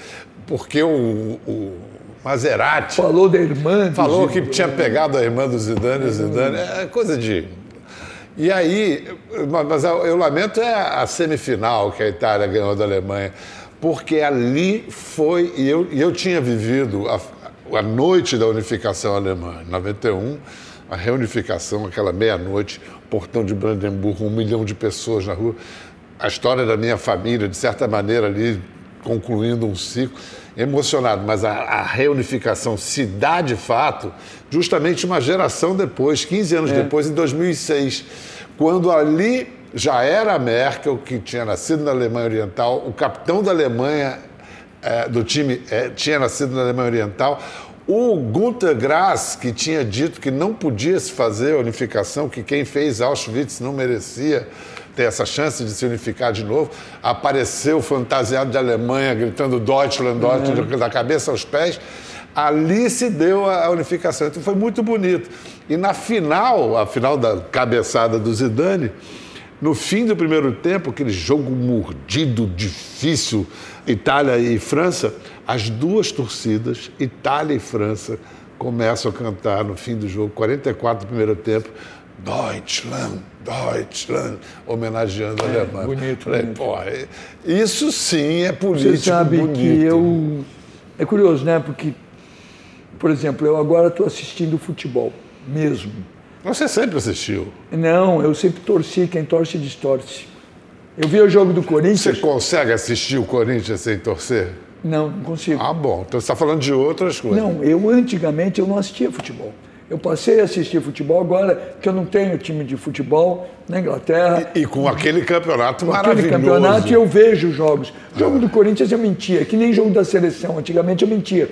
Porque o, o Maserati. Falou da irmã. Falou que tinha pegado a irmã do Zidane, o Zidane. É coisa de. E aí, mas eu lamento é a semifinal que a Itália ganhou da Alemanha, porque ali foi, e eu, e eu tinha vivido a, a noite da unificação alemã, em 91, a reunificação, aquela meia-noite, portão de Brandenburgo, um milhão de pessoas na rua. A história da minha família, de certa maneira, ali concluindo um ciclo emocionado, mas a, a, reunificação se dá de fato justamente uma geração depois, 15 anos é. depois, em 2006, quando ali já era a Merkel, que tinha nascido na Alemanha Oriental, o capitão da Alemanha, é, do time, é, tinha nascido na Alemanha Oriental, o Gunter Grass, que tinha dito que não podia se fazer a unificação, que quem fez Auschwitz não merecia ter essa chance de se unificar de novo, apareceu fantasiado de Alemanha, gritando Deutschland, Deutschland, uhum. da cabeça aos pés. Ali se deu a unificação. Então foi muito bonito. E na final, a final da cabeçada do Zidane, no fim do primeiro tempo, aquele jogo mordido, difícil, Itália e França, as duas torcidas, Itália e França, começam a cantar no fim do jogo, 44 do primeiro tempo, Deutschland, Deutschland, homenageando a É, Alemanha. bonito, Falei, bonito. pô, é- isso sim é político Você sabe bonito. que eu. É curioso, né? Porque, por exemplo, eu agora estou assistindo futebol, mesmo. Você sempre assistiu. Não, eu sempre torci, quem torce distorce. Eu vi o jogo do Você Corinthians. consegue assistir o Corinthians sem torcer? Não, não consigo. Ah, bom. Então você está falando de outras coisas. Não, eu antigamente eu não assistia futebol. Eu passei a assistir futebol agora que eu não tenho time de futebol na Inglaterra. E com aquele campeonato Aquele maravilhoso. campeonato eu vejo jogos. Jogo do Corinthians eu mentia, que nem jogo da seleção. Antigamente eu mentia.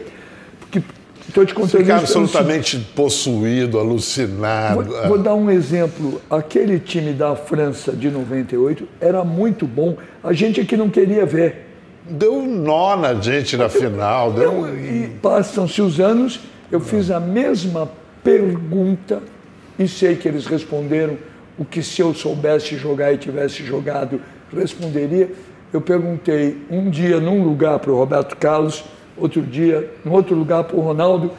Porque estou te contando Fica isso pelo absolutamente possuído, alucinado. Vou, vou dar um exemplo. Aquele time da França de 98 era muito bom. A gente aqui não queria ver. Deu um nó na gente na final. Deu Eu- um... e passam-se os anos, eu fiz a mesma pergunta e sei que eles responderam o que se eu soubesse jogar e tivesse jogado, responderia. Eu perguntei um dia num lugar para o Roberto Carlos, outro dia, em outro lugar para o Ronaldo,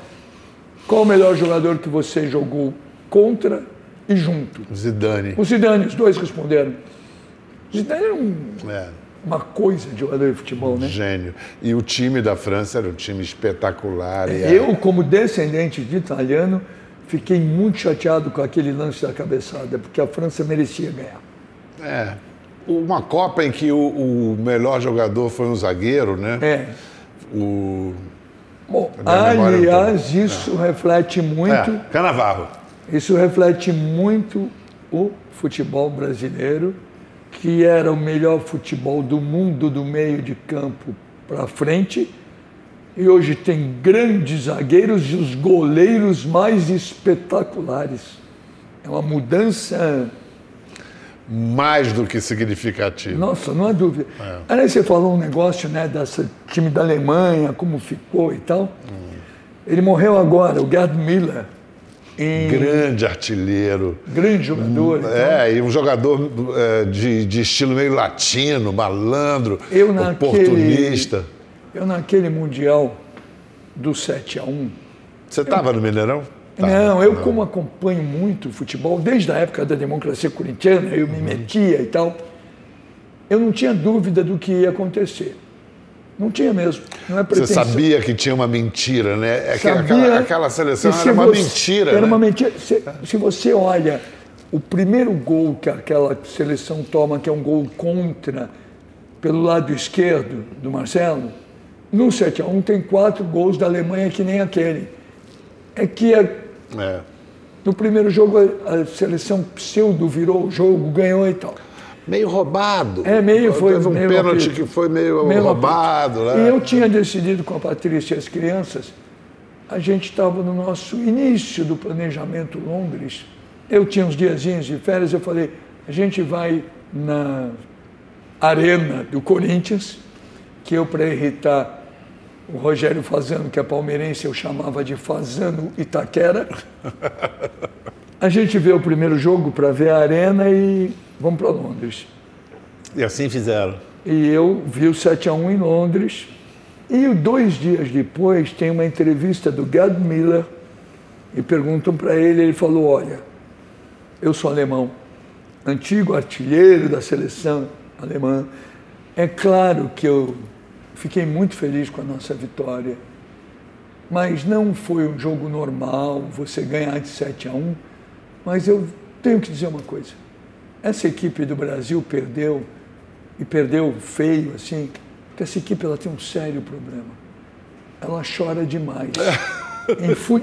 qual o melhor jogador que você jogou contra e junto? Zidane. O Zidane, os dois responderam. Zidane era um- É, uma coisa de jogador de futebol, né? gênio. E o time da França era um time espetacular. e Eu, como descendente de italiano, fiquei muito chateado com aquele lance da cabeçada, porque a França merecia ganhar. É. Uma Copa em que o, o melhor jogador foi um zagueiro, né? É. O. Bom, tá aliás, isso reflete muito, É, Canavarro. isso reflete muito o futebol brasileiro, que era o melhor futebol do mundo do meio de campo para frente, e hoje tem grandes zagueiros e os goleiros mais espetaculares. É uma mudança Mais do que significativo. Nossa, não há dúvida. Aliás, você falou um negócio, né, desse time da Alemanha, como ficou e tal. Ele morreu agora, o Gerd Miller, em Grande artilheiro. grande jogador. e tal. É, e um jogador é, de, de estilo meio latino, malandro, Eu naquele- oportunista. Eu naquele Mundial do 7 a 1 Você estava no Mineirão? Tá. Não, eu como acompanho muito futebol, desde a época da democracia corintiana, eu me metia e tal, eu não tinha dúvida do que ia acontecer. Não tinha mesmo. Não é Você pretensão. sabia que tinha uma mentira, né? É que Sabia aquela, aquela seleção era uma você- mentira. Era né? uma mentira. Se, se você olha o primeiro gol que aquela seleção toma, que é um gol contra, pelo lado esquerdo do Marcelo, no 7x1 tem quatro gols da Alemanha que nem aquele. É que a- É. no primeiro jogo a, a seleção pseudo virou o jogo, ganhou e tal. Meio roubado. É, meio foi Teve um meio pênalti apito. que foi meio, Meio roubado. Né? E eu tinha decidido com a Patrícia e as crianças, a gente estava no nosso início do planejamento Londres. Eu tinha uns diazinhos de férias, eu falei, a gente vai na arena do Corinthians, que eu, para irritar o Rogério Fazano, que é palmeirense, eu chamava de Fazano Itaquera. A gente vê o primeiro jogo para ver a arena e vamos para Londres. E assim fizeram. E eu vi o 7 a 1 em Londres. E dois dias depois tem uma entrevista do Gerd Miller e perguntam para ele, ele falou, olha, eu sou alemão, antigo artilheiro da seleção alemã. É claro que eu fiquei muito feliz com a nossa vitória, mas não foi um jogo normal, você ganhar de 7 a 1. Mas eu tenho que dizer uma coisa, essa equipe do Brasil perdeu e perdeu feio, assim, porque essa equipe ela tem um sério problema. Ela chora demais.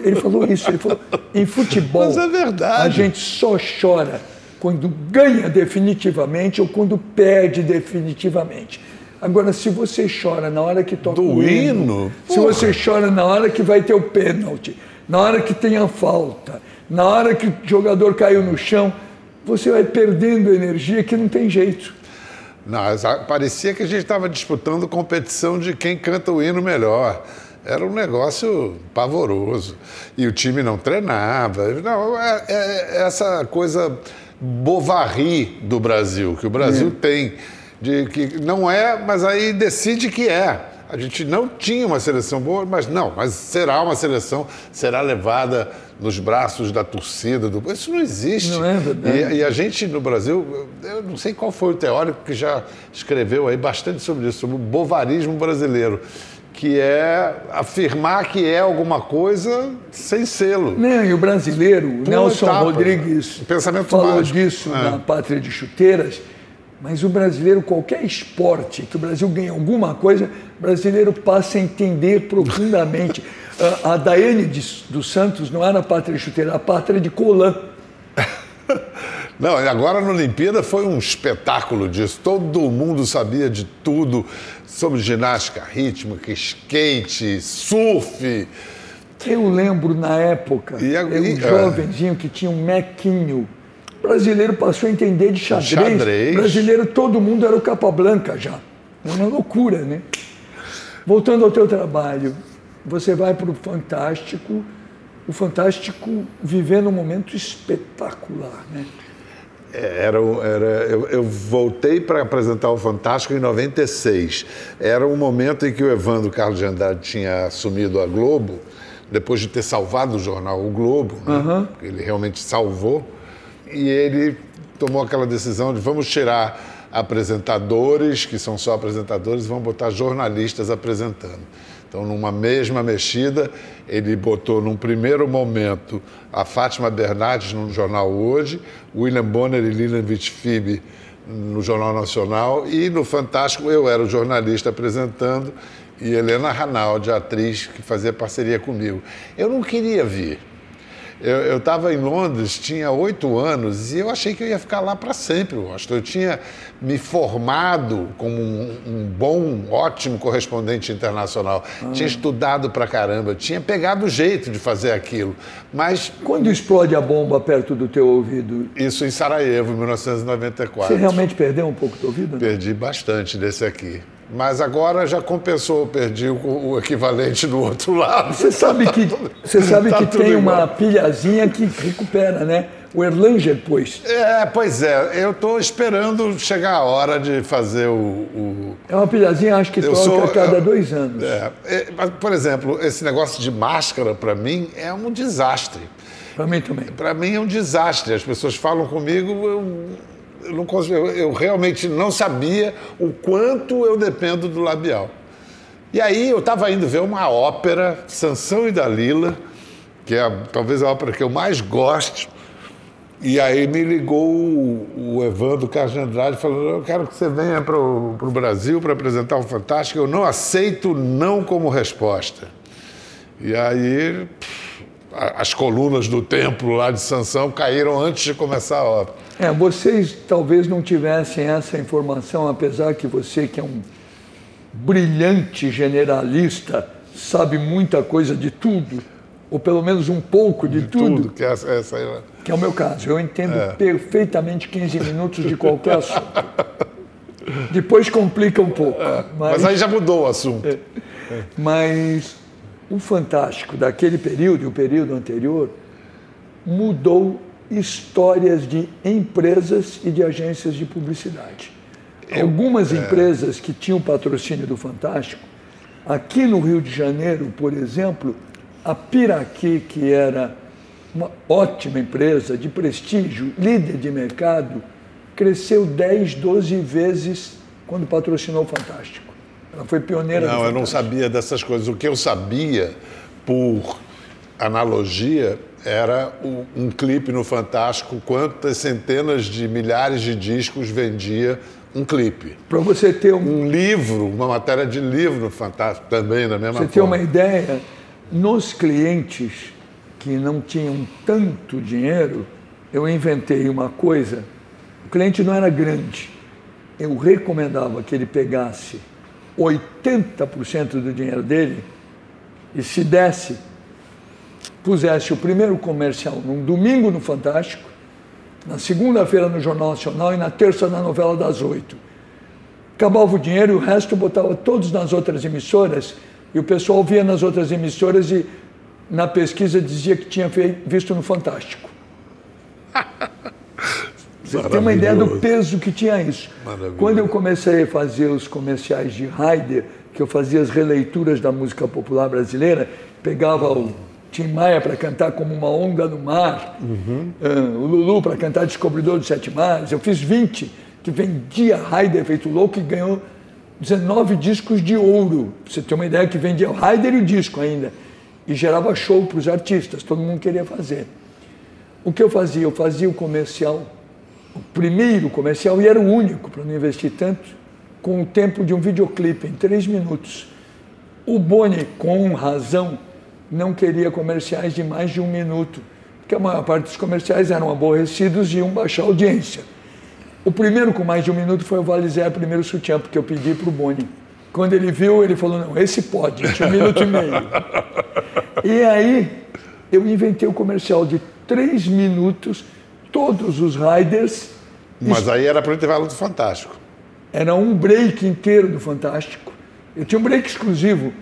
Ele falou isso, ele falou, em futebol, Mas é verdade. a gente só chora quando ganha definitivamente ou quando perde definitivamente. Agora, se você chora na hora que toca Do o hino? se você chora na hora que vai ter o pênalti, na hora que tem a falta, na hora que o jogador caiu no chão, você vai perdendo energia que não tem jeito. Não, parecia que a gente estava disputando competição de quem canta o hino melhor. Era um negócio pavoroso. E o time não treinava. Não, é, é essa coisa Bovary do Brasil, que o Brasil é. tem, de que não é, mas aí decide que é. A gente não tinha uma seleção boa, mas não, mas será uma seleção, será levada nos braços da torcida. Do... Isso não existe. Não é verdade. E, e, a gente no Brasil, eu não sei qual foi o teórico que já escreveu aí bastante sobre isso, sobre o bovarismo brasileiro que é afirmar que é alguma coisa sem selo. Não, e o brasileiro, o Nelson etapa, Rodrigues, pensamento falou mágico. disso é. na Pátria de Chuteiras, mas o brasileiro, qualquer esporte que o Brasil ganhe alguma coisa, o brasileiro passa a entender profundamente. a, a Daiane dos Santos não era a pátria de chuteira, era a pátria de Colan. Não, e agora na Olimpíada foi um espetáculo disso. Todo mundo sabia de tudo sobre ginástica rítmica, skate, surf. Eu lembro na época, e, eu, um jovenzinho que tinha um mequinho. Brasileiro passou a entender de xadrez. xadrez. brasileiro, todo mundo era o capa branca já. É uma loucura, né? Voltando ao teu trabalho, você vai para o Fantástico, o Fantástico vivendo um momento espetacular, né? É, era, era, eu, eu voltei para apresentar o Fantástico em 96. Era um momento em que o Evandro Carlos de Andrade tinha assumido a Globo, depois de ter salvado o jornal O Globo, né? uhum. ele realmente salvou, e ele tomou aquela decisão de vamos tirar apresentadores, que são só apresentadores, e vamos botar jornalistas apresentando. Então, numa mesma mexida, ele botou num primeiro momento a Fátima Bernardes no Jornal Hoje, William Bonner e Lilian Vitfib no Jornal Nacional e no Fantástico eu era o jornalista apresentando e Helena Ranaldi, a atriz que fazia parceria comigo. Eu não queria vir. Eu estava em Londres, tinha oito anos, e eu achei que eu ia ficar lá para sempre, acho. Eu tinha me formado como um, um bom, ótimo correspondente internacional. Ah. Tinha estudado para caramba, tinha pegado o jeito de fazer aquilo. Mas. Quando explode a bomba perto do teu ouvido? Isso em Sarajevo, em 1994. Você realmente perdeu um pouco do ouvido? Perdi bastante desse aqui. Mas agora já compensou, perdi o, o equivalente do outro lado. Você sabe que, você sabe tá que tem igual. uma pilhazinha que recupera, né? O Erlanger, pois. É, pois é. Eu estou esperando chegar a hora de fazer o. o... É uma pilhazinha, acho que eu toca sou, a cada dois anos. É, é, mas, por exemplo, esse negócio de máscara, para mim, é um desastre. Para mim também. Para mim é um desastre. As pessoas falam comigo, eu eu, não consigo, eu realmente não sabia o quanto eu dependo do labial. E aí eu estava indo ver uma ópera, Sansão e Dalila, que é talvez a ópera que eu mais gosto. E aí me ligou o, Evandro Carlos de Andrade falando, eu quero que você venha para o Brasil para apresentar o Fantástico, eu não aceito não como resposta. E aí as colunas do templo lá de Sansão caíram antes de começar a obra. É, vocês talvez não tivessem essa informação, apesar que você que é um brilhante generalista, sabe muita coisa de tudo, ou pelo menos um pouco de, de tudo. tudo. que, é, essa é, que é o meu caso. Eu entendo é. perfeitamente 15 minutos de qualquer assunto. Depois complica um pouco. É, mas... mas... aí já mudou o assunto. É. Mas o fantástico daquele período e o período anterior mudou histórias de empresas e de agências de publicidade. Eu, Algumas é... empresas que tinham patrocínio do Fantástico, aqui no Rio de Janeiro, por exemplo, a Piraqui, que era uma ótima empresa de prestígio, líder de mercado, cresceu 10, 12 vezes quando patrocinou o Fantástico. Ela foi pioneira. Não, eu não sabia dessas coisas. O que eu sabia, por analogia, era um clipe no Fantástico, quantas centenas de milhares de discos vendia um clipe. Para você ter um... um... livro, uma matéria de livro no Fantástico também, na mesma Você ter uma ideia, nos clientes que não tinham tanto dinheiro, eu inventei uma coisa. O cliente não era grande. Eu recomendava que ele pegasse 80% do dinheiro dele e se desse, pusesse o primeiro comercial num domingo no Fantástico, na segunda-feira no Jornal Nacional e na terça na novela das oito. Acabava o dinheiro e o resto botava todos nas outras emissoras E o pessoal via nas outras emissoras e na pesquisa dizia que tinha visto no Fantástico. Você tem uma ideia do peso que tinha isso. Quando eu comecei a fazer os comerciais de Haider, que eu fazia as releituras da música popular brasileira, pegava o Tim Maia para cantar como uma onda no mar, uhum. uh, o Lulu para cantar Descobridor dos Sete Mares. Eu fiz 20, que vendia Haider feito louco e ganhou 19 discos de ouro. Pra você ter uma ideia que vendia o Haider e o disco ainda. E gerava show para os artistas, todo mundo queria fazer. O que eu fazia? Eu fazia o comercial o primeiro comercial, e era o único para não investir tanto, com o tempo de um videoclipe, em três minutos. O Boni, com razão, não queria comerciais de mais de um minuto, porque a maior parte dos comerciais eram aborrecidos e iam baixar a audiência. O primeiro com mais de um minuto foi o Valizé, primeiro sutiã, porque eu pedi para o Boni. Quando ele viu, ele falou, não, esse pode, tinha um minuto e meio. E aí, eu inventei o comercial de três minutos, todos os riders. Mas aí era para o intervalo do Fantástico. Era um break inteiro do Fantástico. Eu tinha um break exclusivo.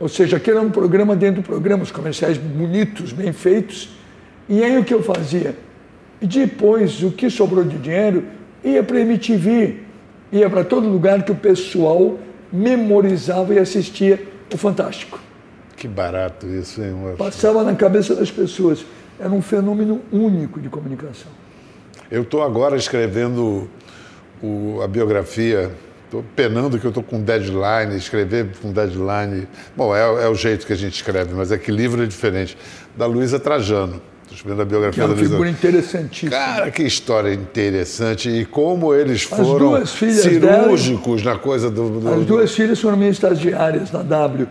Ou seja, aquele era um programa dentro do programa, os comerciais bonitos, bem feitos. E aí o que eu fazia? Depois, o que sobrou de dinheiro ia para a MTV, ia para todo lugar que o pessoal memorizava e assistia o Fantástico. Que barato isso, hein? Passava na cabeça das pessoas era um fenômeno único de comunicação. Eu estou agora escrevendo o, a biografia, estou penando que eu estou com deadline, escrever com deadline. Bom, é, é, o jeito que a gente escreve, mas é que livro é diferente. Da Luísa Trajano. Escrevendo a biografia é uma Luísa. figura interessantíssima. Cara, que história interessante e como eles foram cirúrgicos dela, na coisa do, do, As duas filhas foram minhas estagiárias na W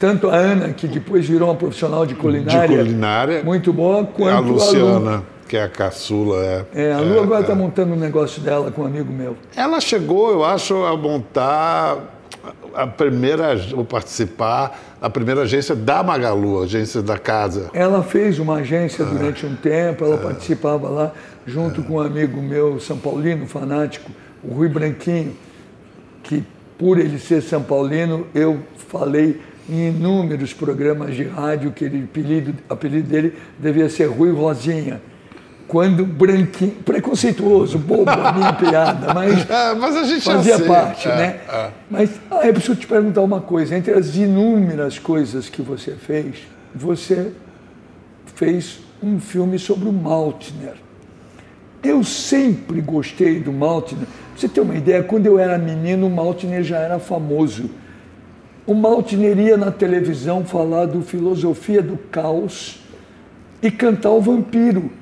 tanto a Ana, que depois virou uma profissional de culinária, de culinária muito boa, quanto a Luciana. A Lu. Que é a caçula, é. É, a Lu é, agora está é. montando um negócio dela com um amigo meu. Ela chegou, eu acho, a montar a primeira, ou participar, a primeira agência da Magalu, a agência da casa. Ela fez uma agência durante um tempo, ela participava lá, junto com um amigo meu, São Paulino, fanático, o Rui Branquinho, que por ele ser São Paulino, eu falei em inúmeros programas de rádio que ele, apelido, apelido dele devia ser Rui Rosinha. Quando branquinho, preconceituoso, bobo, a minha piada, mas, é, mas fazia parte, é, né? É. Mas ah, eu preciso te perguntar uma coisa: entre as inúmeras coisas que você fez, você fez um filme sobre o Maltner. Eu sempre gostei do Maltner. Pra você ter uma ideia, quando eu era menino, o Maltner já era famoso o Maltner ia na televisão falar do filosofia do caos e cantar o vampiro.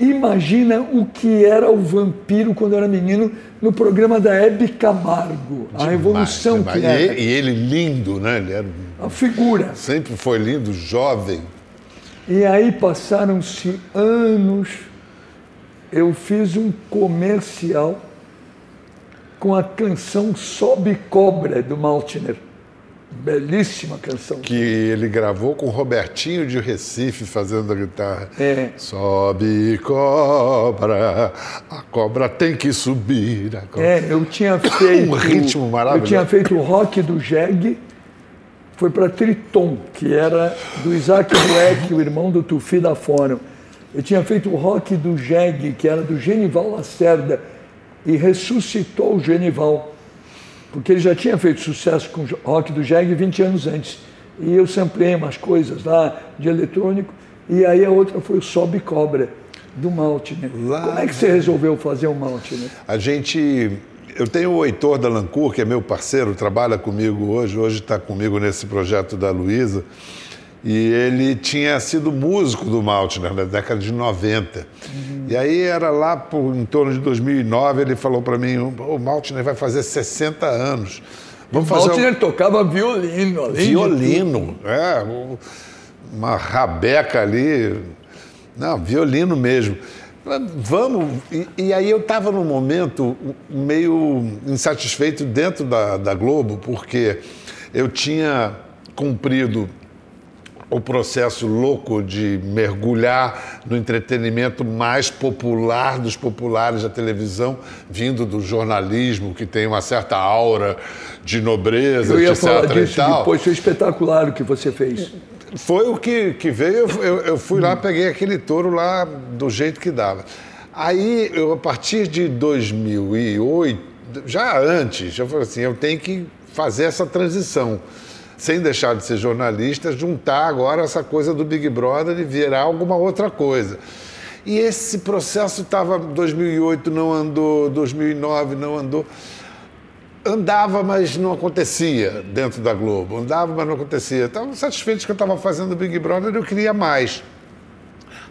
Imagina o que era o vampiro quando era menino no programa da Hebe Camargo, a revolução demais. que era. E ele lindo, né? Ele era a figura. Sempre foi lindo, jovem. E aí passaram-se anos. Eu fiz um comercial com a canção Sobe Cobra do Maltner. Belíssima canção. Que ele gravou com Robertinho de Recife fazendo a guitarra. É. Sobe cobra, a cobra tem que subir. É, eu tinha feito. um ritmo maravilhoso. Eu tinha feito o rock do Jeg, foi para Triton, que era do Isaac Bueck, o irmão do Tufi da Fórum. Eu tinha feito o rock do Jeg, que era do Genival Lacerda, e ressuscitou o Genival porque ele já tinha feito sucesso com o rock do Jeg 20 anos antes. E eu samplei umas coisas lá de eletrônico, e aí a outra foi o Sobe Cobra, do Maltner. Lá... Como é que você resolveu fazer o Maltner? A gente. Eu tenho o Heitor Dalancourt, que é meu parceiro, trabalha comigo hoje, hoje está comigo nesse projeto da Luísa. E ele tinha sido músico do Maltner na década de 90. Uhum. E aí era lá por, em torno de 2009, ele falou para mim, o Maltner vai fazer 60 anos. Vamos o fazer Maltner um... tocava violino, além Violino, é, uma rabeca ali. Não, violino mesmo. Vamos. E, e aí eu estava num momento meio insatisfeito dentro da, da Globo, porque eu tinha cumprido o processo louco de mergulhar no entretenimento mais popular dos populares da televisão, vindo do jornalismo, que tem uma certa aura de nobreza, Eu ia etc. falar e disso tal. depois, foi espetacular o que você fez. Foi o que, que veio, eu, eu fui lá, peguei aquele touro lá do jeito que dava. Aí, eu, a partir de 2008, já antes, eu falei assim, eu tenho que fazer essa transição, sem deixar de ser jornalista, juntar agora essa coisa do Big Brother e virar alguma outra coisa. E esse processo estava, 2008 não andou, 2009 não andou andava, mas não acontecia dentro da Globo. Andava, mas não acontecia. Estava satisfeito que eu estava fazendo o Big Brother e eu queria mais.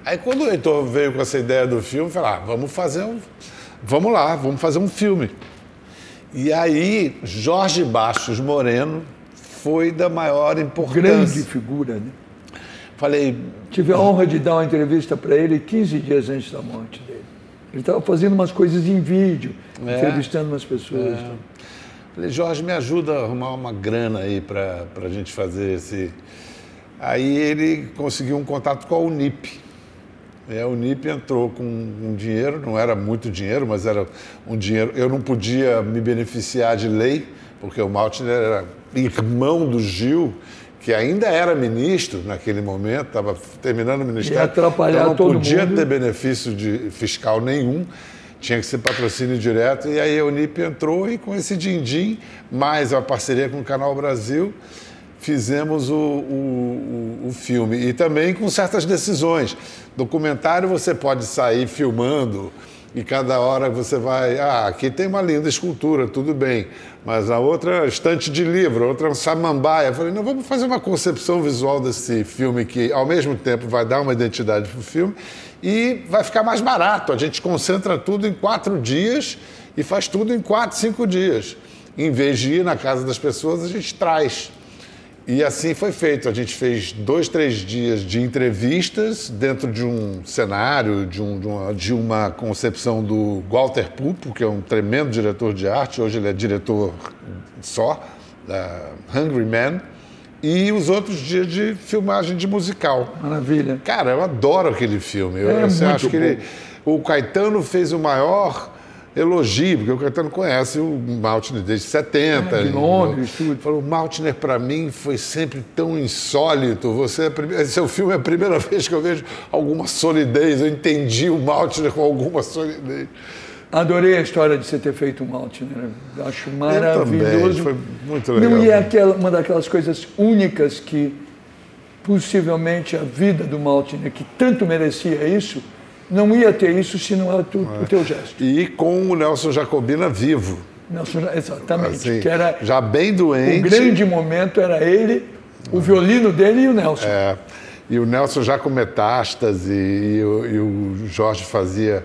Aí quando o Heitor veio com essa ideia do filme, eu falei, ah, vamos fazer um. Vamos lá, vamos fazer um filme. E aí, Jorge Bastos Moreno foi da maior Grande importância. figura, né? Falei, Tive a honra de dar uma entrevista para ele 15 dias antes da morte dele. Ele estava fazendo umas coisas em vídeo, É? entrevistando umas pessoas. Falei, Jorge, me ajuda a arrumar uma grana aí para a gente fazer esse. Aí ele conseguiu um contato com a Unip. E a Unip entrou com um dinheiro, não era muito dinheiro, mas era um dinheiro. Eu não podia me beneficiar de lei, porque o Maltner era irmão do Gil, que ainda era ministro naquele momento, estava terminando o ministério. Ia atrapalhar então não todo podia mundo. ter benefício de fiscal nenhum, tinha que ser patrocínio direto. E aí a Unip entrou e com esse din-din, mais a parceria com o Canal Brasil, fizemos o, o, o, o filme. E também com certas decisões. Documentário você pode sair filmando e cada hora você vai. Ah, aqui tem uma linda escultura, tudo bem. Mas a outra é estante de livro, a outra é um samambaia. Eu falei, não, vamos fazer uma concepção visual desse filme que, ao mesmo tempo, vai dar uma identidade para o filme e vai ficar mais barato. A gente concentra tudo em quatro dias e faz tudo em quatro, cinco dias. Em vez de ir na casa das pessoas, a gente traz. E assim foi feito. A gente fez dois, três dias de entrevistas dentro de um cenário, de, um- de uma, de uma concepção do Walter Pupo, que é um tremendo diretor de arte. Hoje ele é diretor só, da Hungry Man. E os outros dias de filmagem de musical. Maravilha. Cara, eu adoro aquele filme. Eu, É acho que ele, o Caetano fez o maior elogio, porque o Caetano conhece o Maltner desde 70. É, de Londres, tudo. Ele Falou, o Maltner para mim foi sempre tão insólito. Você é a primeira, seu filme é a primeira vez que eu vejo alguma solidez. Eu entendi o Maltner com alguma solidez. Adorei a história de você ter feito um Maltner. Acho maravilhoso. foi muito legal. Não, e é aquela, uma daquelas coisas únicas que possivelmente a vida do Maltner, que tanto merecia isso, não ia ter isso se não era tu- o teu gesto. E com o Nelson Jacobina vivo. Nelson, exatamente. Assim, que era já bem o doente. grande momento era ele, o violino dele e o Nelson. É, e o Nelson já com metástase, e, o- e o Jorge fazia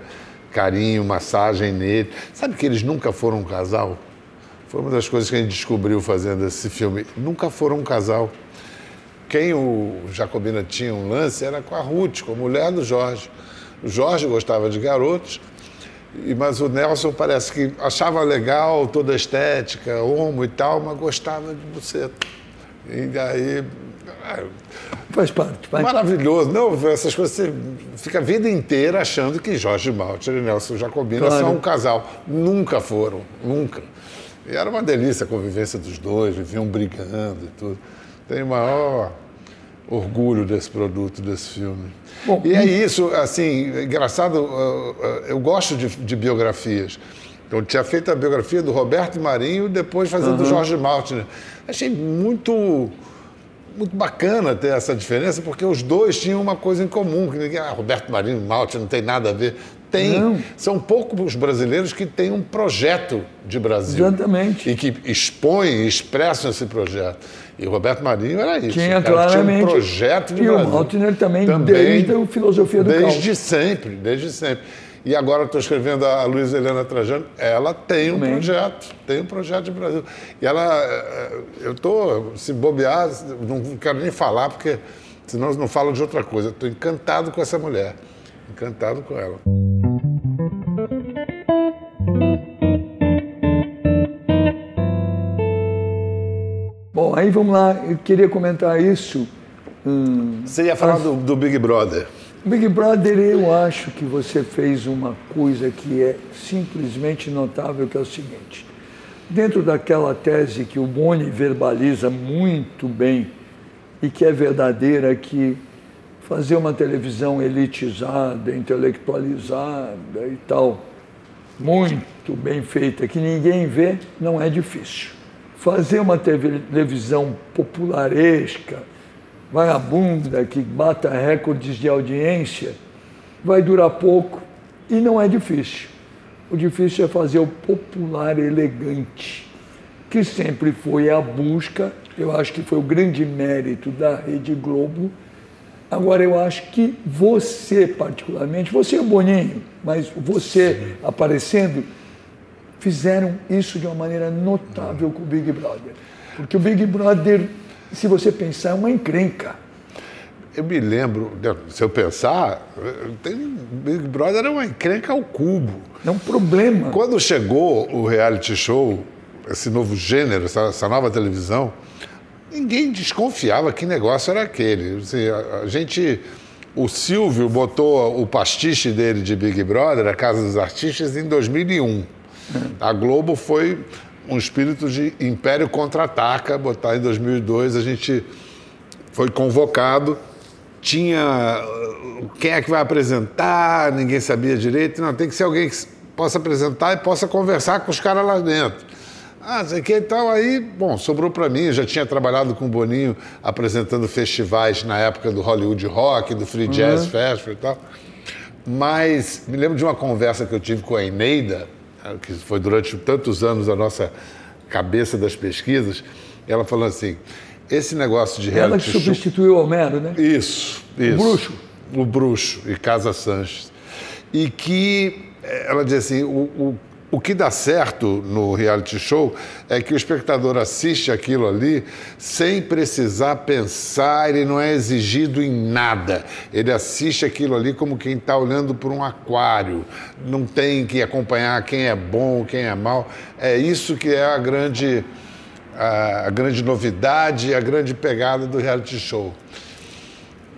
carinho, massagem nele. Sabe que eles nunca foram um casal? Foi uma das coisas que a gente descobriu fazendo esse filme. Nunca foram um casal. Quem o Jacobina tinha um lance era com a Ruth, com a mulher do Jorge. O Jorge gostava de garotos, e- mas o Nelson parece que achava legal toda a estética, homo e tal, mas gostava de buceta. E daí. ah, Faz parte. Faz. Maravilhoso. Não, essas coisas você fica a vida inteira achando que Jorge Malter e Nelson Jacobina Claro. são um casal. Nunca foram, nunca. E era uma delícia a convivência dos dois, viviam brigando e tudo. O maior orgulho desse produto, desse filme. Bom, e é isso, assim, engraçado, uh, uh, eu gosto de, de biografias. Eu tinha feito a biografia do Roberto Marinho e depois fazendo do Jorge Maltner. Achei muito muito bacana ter essa diferença, porque os dois tinham uma coisa em comum, que ninguém, ah, Roberto Marinho e Malte não tem nada a ver. Tem. Não. São poucos os brasileiros que têm um projeto de Brasil. Exatamente. E que expõem e expressam esse projeto. E o Roberto Marinho era isso. Tinha cara claramente. Tinha um projeto de e Brasil. o Maltner também, desde a filosofia do Desde caos. sempre, desde sempre. E agora estou escrevendo a Luísa Helena Trajano, ela tem um Também. projeto, tem um projeto de Brasil. E ela, eh, eu estou, se bobear, não quero nem falar, porque senão eu não falo de outra coisa. Estou encantado com essa mulher, encantado com ela. Bom, aí vamos lá, eu queria comentar isso. Hum, você ia falar do, do Big Brother. Big Brother, eu acho que você fez uma coisa que é simplesmente notável, que é o seguinte. Dentro daquela tese que o Boni verbaliza muito bem e que é verdadeira, que fazer uma televisão elitizada, intelectualizada e tal, muito bem feita, que ninguém vê, não é difícil. Fazer uma televisão popularesca, vagabunda, que bata recordes de audiência, vai durar pouco e não é difícil. O difícil é fazer o popular elegante, que sempre foi a busca, eu acho que foi o grande mérito da Rede Globo. Agora, eu acho que você, particularmente, você é o Boninho, mas você Sim. aparecendo, fizeram isso de uma maneira notável com o Big Brother. Porque o Big Brother, se você pensar, é uma encrenca. Eu me lembro, se eu pensar, tem, Big Brother é uma encrenca ao cubo. É um problema. Quando chegou o reality show, esse novo gênero, essa, essa nova televisão, ninguém desconfiava que negócio era aquele. Assim, a, a gente o Silvio botou o pastiche dele de Big Brother, a Casa dos Artistas, em 2001. A Globo foi um espírito de Império Contra-Ataca, botar em 2002. A gente foi convocado, tinha quem é que vai apresentar, ninguém sabia direito. Não, tem que ser alguém que possa apresentar e possa conversar com os caras lá dentro. Ah, sei que então aí, bom, sobrou para mim, eu já tinha trabalhado com o Boninho apresentando festivais na época do Hollywood Rock, do Free Jazz uhum. Festival e tal. Mas me lembro de uma conversa que eu tive com a Eneida, que foi durante tantos anos a nossa cabeça das pesquisas, ela falou assim: esse negócio de reality Ela que substituiu o Homero, né? Isso, isso. O Bruxo. O Bruxo e Casa Sanches. E que eh, ela diz assim: o, o o que dá certo no reality show é que o espectador assiste aquilo ali sem precisar pensar, ele não é exigido em nada. Ele assiste aquilo ali como quem está olhando por um aquário. Não tem que acompanhar quem é bom, quem é mal. É isso que é a grande, a, a grande novidade, a grande pegada do reality show.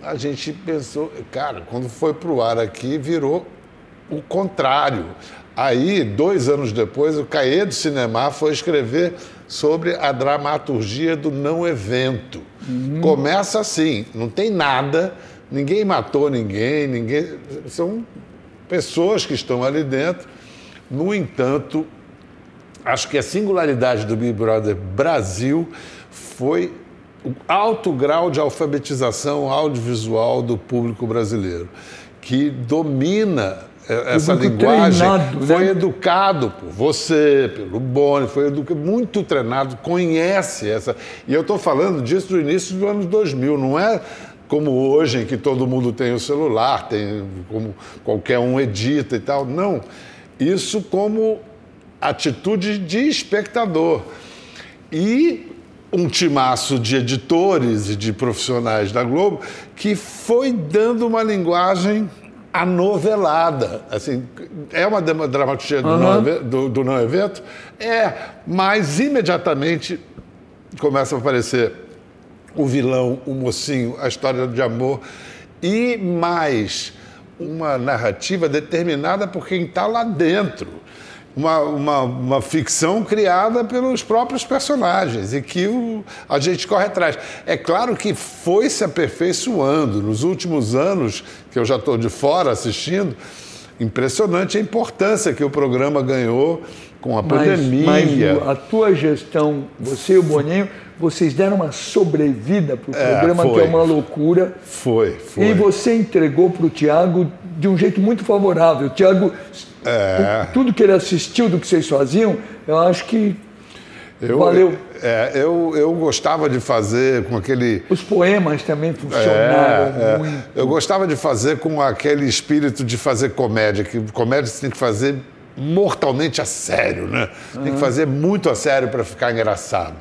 A gente pensou, cara, quando foi para o ar aqui, virou o contrário. Aí, dois anos depois, o Caê do Cinema foi escrever sobre a dramaturgia do não evento. Uhum. Começa assim, não tem nada, ninguém matou ninguém, ninguém. São pessoas que estão ali dentro. No entanto, acho que a singularidade do Big Brother Brasil foi o alto grau de alfabetização audiovisual do público brasileiro, que domina essa linguagem treinado, foi né? educado por você, pelo Boni, foi educado, muito treinado, conhece essa. E eu estou falando disso do início do ano 2000, não é como hoje, em que todo mundo tem o celular, tem como qualquer um edita e tal. Não. Isso como atitude de espectador. E um timaço de editores e de profissionais da Globo que foi dando uma linguagem anovelada. Assim, é uma dramaturgia do, uhum. não, do, do não evento? É, mas imediatamente começa a aparecer o vilão, o mocinho, a história de amor e mais uma narrativa determinada por quem está lá dentro uma, uma, uma, ficção criada pelos próprios personagens e que o, a gente corre atrás. É claro que foi se aperfeiçoando nos últimos anos, que eu já estou de fora assistindo, impressionante a importância que o programa ganhou com a mas, pandemia. Mas a tua gestão, você e o Boninho, vocês deram uma sobrevida para o é, programa, foi. que é uma loucura. Foi, foi. E você entregou para o Tiago de um jeito muito favorável. Tiago é. Tudo que ele assistiu do que vocês faziam, eu acho que eu, valeu. É, eu, eu gostava de fazer com aquele. Os poemas também funcionaram é, é. muito. Eu gostava de fazer com aquele espírito de fazer comédia, que comédia você tem que fazer mortalmente a sério, né? Tem que fazer muito a sério para ficar engraçado.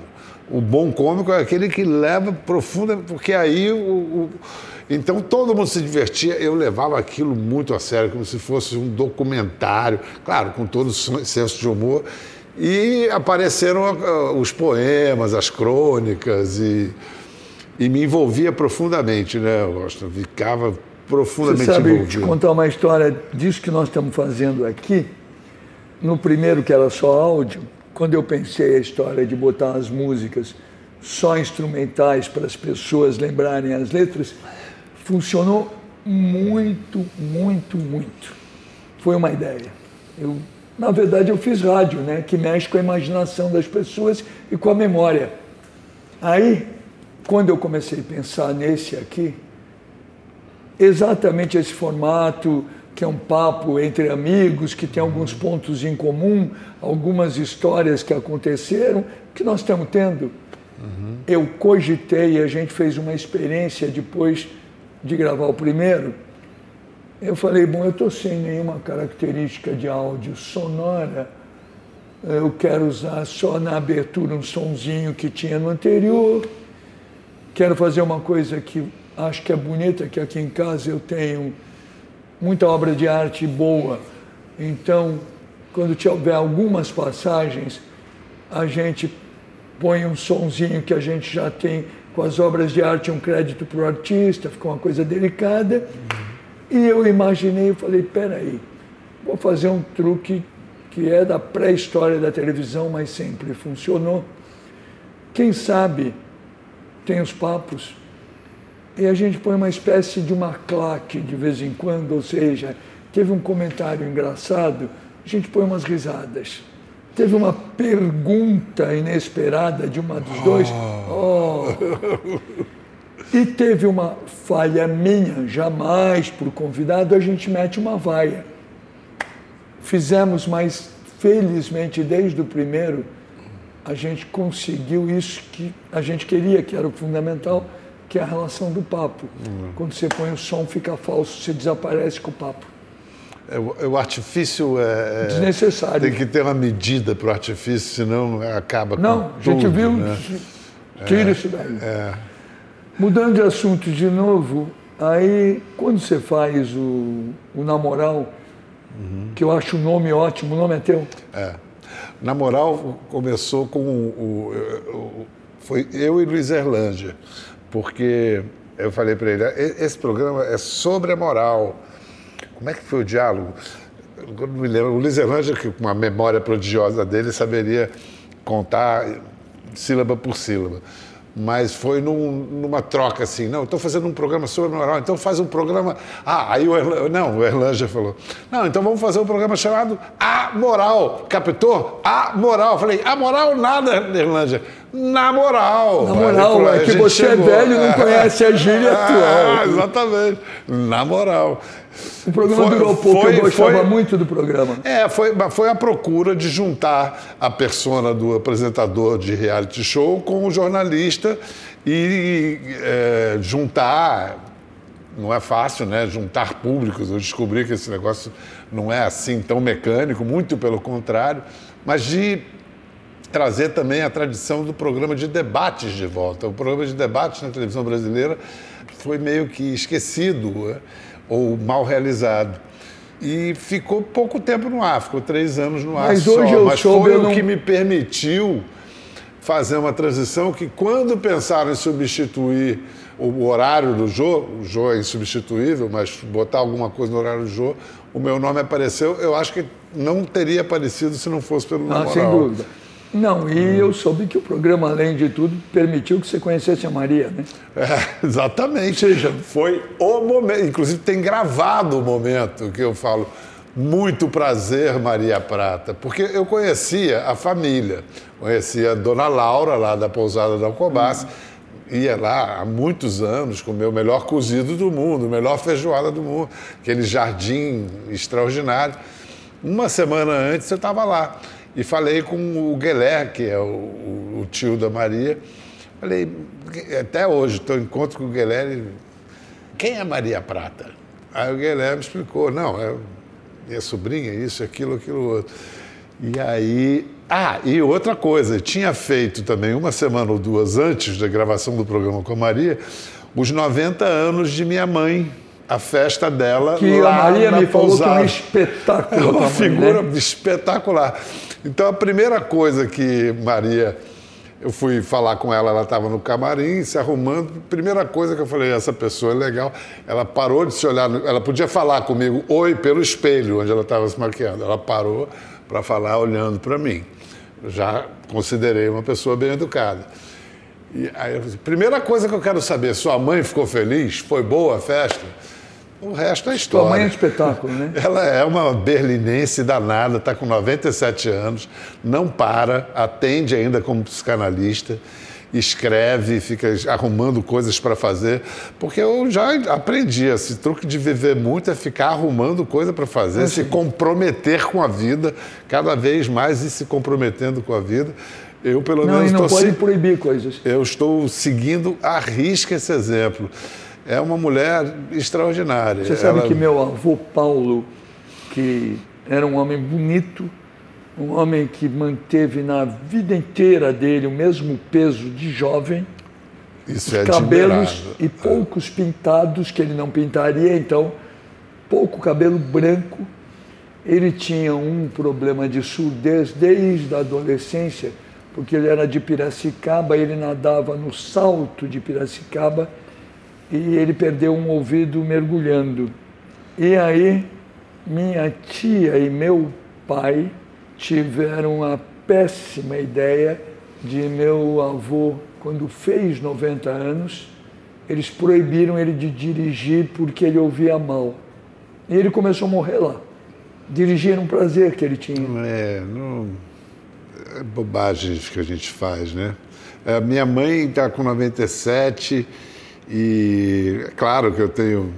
O bom cômico é aquele que leva profunda, porque aí o, o então todo mundo se divertia, eu levava aquilo muito a sério, como se fosse um documentário, claro, com todo o senso de humor. E apareceram uh, os poemas, as crônicas e e me envolvia profundamente, né, Austin? Ficava profundamente Você sabe, envolvido. te contar uma história disso que nós estamos fazendo aqui. No primeiro, que era só áudio, quando eu pensei a história de botar as músicas só instrumentais para as pessoas lembrarem as letras, funcionou muito, muito, muito. Foi uma ideia. Eu, na verdade, eu fiz rádio, né, que mexe com a imaginação das pessoas e com a memória. Aí, quando eu comecei a pensar nesse aqui, exatamente esse formato, que é um papo entre amigos, que tem alguns pontos em comum, algumas histórias que aconteceram, que nós estamos tendo Uhum. Eu cogitei, a gente fez uma experiência depois de gravar o primeiro. Eu falei, bom, eu estou sem nenhuma característica de áudio sonora, eu quero usar só na abertura um sonzinho que tinha no anterior, quero fazer uma coisa que acho que é bonita, que aqui em casa eu tenho muita obra de arte boa, então, quando tiver algumas passagens, a gente põe um sonzinho que a gente já tem com as obras de arte, um crédito para o artista, ficou uma coisa delicada. Uhum. E eu imaginei, eu falei, peraí, vou fazer um truque que é da pré-história da televisão, mas sempre funcionou. Quem sabe tem os papos e a gente põe uma espécie de uma claque de vez em quando, ou seja, teve um comentário engraçado, a gente põe umas risadas. Teve uma pergunta inesperada de uma dos dois. Oh. E teve uma falha minha, jamais por convidado a gente mete uma vaia. Fizemos, mas felizmente desde o primeiro a gente conseguiu isso que a gente queria, que era o fundamental, que é a relação do papo. Uhum. Quando você põe o som, fica falso, você desaparece com o papo. É, o artifício é, é. Desnecessário. Tem que ter uma medida para o artifício, senão acaba Não, com. a gente tudo, viu. Né? Tira é, isso daí. É. Mudando de assunto de novo, aí quando você faz o, o Namoral, uhum. que eu acho o nome ótimo, o nome é teu? É. Namoral começou com o, o, o foi eu e Luiz Erlanger, porque eu falei para ele, esse programa é sobre a moral como é que foi o diálogo? Eu não me lembro. O Luiz que com uma memória prodigiosa dele, saberia contar sílaba por sílaba. Mas foi num, numa troca assim, não, estou fazendo um programa sobre moral, então faz um programa. Ah, aí o Erlanger, não, o Erlanger falou, não, então vamos fazer um programa chamado A Moral. Captou? A Moral. Falei, A Moral nada, Erlanger. Na moral. Na moral, é que você é chegou. é velho e não conhece a gíria ah, atual. Exatamente. Na moral. O programa foi, durou pouco, foi, eu gostava foi, muito do programa. É, foi, foi a procura de juntar a persona do apresentador de reality show com o jornalista e é, juntar. Não é fácil, né? Juntar públicos. Eu descobri que esse negócio não é assim tão mecânico, muito pelo contrário, mas de trazer também a tradição do programa de debates de volta. O programa de debates na televisão brasileira foi meio que esquecido. Né? Ou mal realizado. E ficou pouco tempo no ar, ficou três anos no ar Mas só. hoje eu Mas soube, foi eu o que me permitiu fazer uma transição que quando pensaram em substituir o horário do Jô, o Jô é insubstituível, mas botar alguma coisa no horário do Jô, o meu nome apareceu, eu acho que não teria aparecido se não fosse pelo ah, Sem dúvida. Não, e hum. eu soube que o programa, além de tudo, permitiu que você conhecesse a Maria, né? É, exatamente. Ou seja, foi o momento. Inclusive, tem gravado o momento que eu falo. Muito prazer, Maria Prata, porque eu conhecia a família, conhecia a dona Laura, lá da pousada da Alcobaça, uhum. ia lá há muitos anos com o melhor cozido do mundo, melhor feijoada do mundo, aquele jardim extraordinário. Uma semana antes eu estava lá. E falei com o Guilherme, que é o, o, tio da Maria. Falei, até hoje, estou em encontro com o Guilherme. Quem é Maria Prata? Aí o Guilherme explicou, não, é minha sobrinha, isso, aquilo, aquilo outro. E aí. Ah, e outra coisa, tinha feito também uma semana ou duas antes da gravação do programa com a Maria, os 90 anos de minha mãe, a festa dela que lá a Maria na me pousada. falou que é um espetáculo. É uma né? figura espetacular. Então, a primeira coisa que Maria Eu fui falar com ela, ela estava no camarim, se arrumando. Primeira coisa que eu falei, essa pessoa é legal. Ela parou de se olhar, ela podia falar comigo, oi, pelo espelho, onde ela estava se maquiando. Ela parou para falar olhando para mim. Já considerei uma pessoa bem educada. E aí eu falei, primeira coisa que eu quero saber, sua mãe ficou feliz? Foi boa a festa? O resto é história. Tua mãe é um espetáculo, né? Ela é uma berlinense danada, está com 97 anos, não para, atende ainda como psicanalista, escreve, fica arrumando coisas para fazer, porque eu já aprendi, esse truque de viver muito é ficar arrumando coisa para fazer, se comprometer com a vida, cada vez mais e se comprometendo com a vida. Eu, pelo Não, menos, não estou pode se- proibir coisas. eu estou seguindo à risca esse exemplo. É uma mulher extraordinária. Você sabe Ela- que meu avô Paulo, que era um homem bonito, um homem que manteve na vida inteira dele o mesmo peso de jovem, Isso é cabelos admirável. e poucos pintados, que ele não pintaria, então, pouco cabelo branco. Ele tinha um problema de surdez desde a adolescência, porque ele era de Piracicaba, ele nadava no salto de Piracicaba e ele perdeu um ouvido mergulhando. E aí, minha tia e meu pai tiveram a péssima ideia de meu avô, quando fez 90 anos, eles proibiram ele de dirigir porque ele ouvia mal. E ele começou a morrer lá. Dirigir era um prazer que ele tinha. É, não... é bobagens que a gente faz, né? É, minha mãe está com 97 e é claro que eu tenho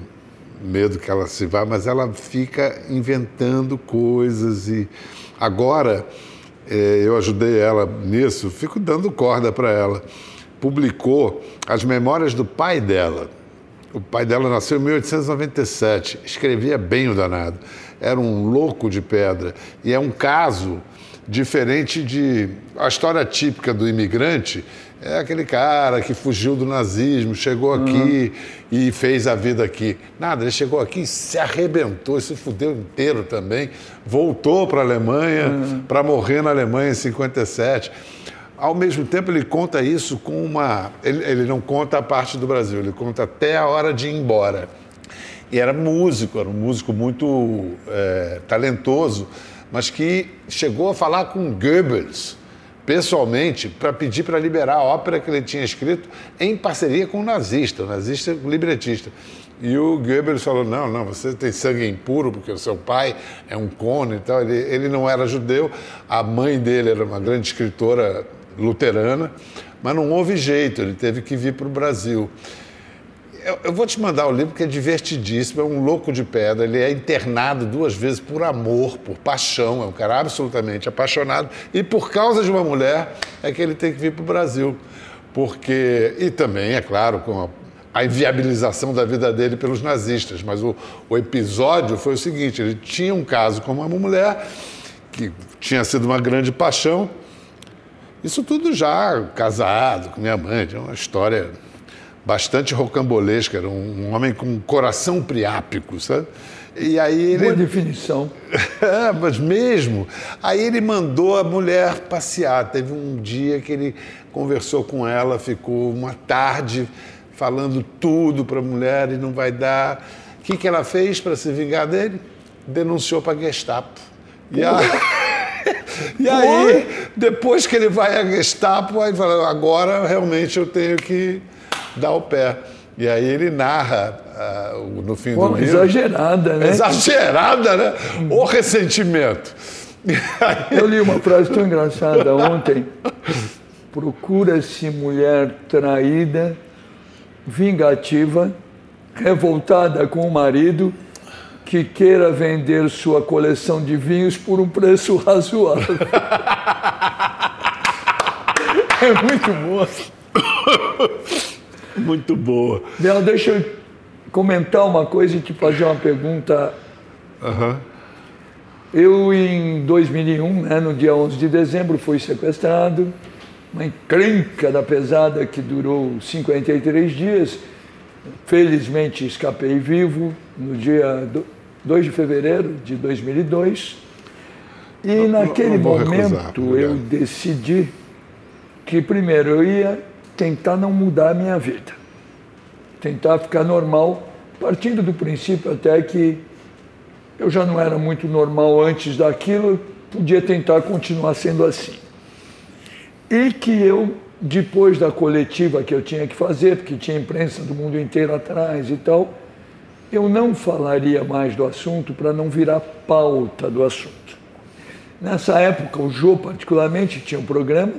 medo que ela se vá, mas ela fica inventando coisas e agora é, eu ajudei ela nisso, fico dando corda para ela. Publicou as memórias do pai dela. O pai dela nasceu em 1897, escrevia bem o danado. Era um louco de pedra. E é um caso diferente de. A história típica do imigrante é aquele cara que fugiu do nazismo, chegou aqui e fez a vida aqui. Nada, ele chegou aqui e se arrebentou, se fudeu inteiro também. Voltou para a Alemanha para morrer na Alemanha em 57. Ao mesmo tempo, ele conta isso com uma. Ele, ele não conta a parte do Brasil, ele conta até a hora de ir embora. E era músico, era um músico muito é, talentoso, mas que chegou a falar com Goebbels pessoalmente para pedir para liberar a ópera que ele tinha escrito em parceria com o nazista, o nazista libretista. E o Goebbels falou: não, não, você tem sangue impuro porque o seu pai é um cone e tal. Ele, ele não era judeu, a mãe dele era uma grande escritora luterana, mas não houve jeito, ele teve que vir para o Brasil. Eu, eu vou te mandar o livro que é divertidíssimo, é um louco de pedra, ele é internado duas vezes por amor, por paixão, é um cara absolutamente apaixonado e por causa de uma mulher é que ele tem que vir para o Brasil. Porque, e também, é claro, com a, a inviabilização da vida dele pelos nazistas, mas o, o episódio foi o seguinte, ele tinha um caso com uma mulher que tinha sido uma grande paixão, isso tudo já casado com minha mãe, tinha uma história bastante rocambolesca, era um, um homem com um coração priápico, sabe? E aí ele. Boa definição. É, mas mesmo. Aí ele mandou a mulher passear. Teve um dia que ele conversou com ela, ficou uma tarde falando tudo para a mulher e não vai dar. O que, que ela fez para se vingar dele? Denunciou para a Gestapo. E, a... e aí, depois que ele vai à Gestapo, aí fala, agora realmente eu tenho que dar o pé. E aí ele narra o- no fim Pô, do livro. exagerada, né? Exagerada, né? O ressentimento. Eu li uma frase tão engraçada ontem. Procura-se mulher traída, vingativa, revoltada com o marido, que queira vender sua coleção de vinhos por um preço razoável. É muito boa. Muito boa. Bel, deixa eu comentar uma coisa e te fazer uma pergunta. Eu, em 2001, né, no dia 11 de dezembro, fui sequestrado. Uma encrenca da pesada que durou 53 dias. Felizmente, escapei vivo no dia do- 2 de fevereiro de 2002. E Não- naquele não vou recusar, momento eu decidi que primeiro eu ia tentar não mudar a minha vida, tentar ficar normal, partindo do princípio até que eu já não era muito normal antes daquilo, podia tentar continuar sendo assim. E que eu, depois da coletiva que eu tinha que fazer, porque tinha imprensa do mundo inteiro atrás e tal, eu não falaria mais do assunto para não virar pauta do assunto. Nessa época, o Jô, particularmente, tinha um programa.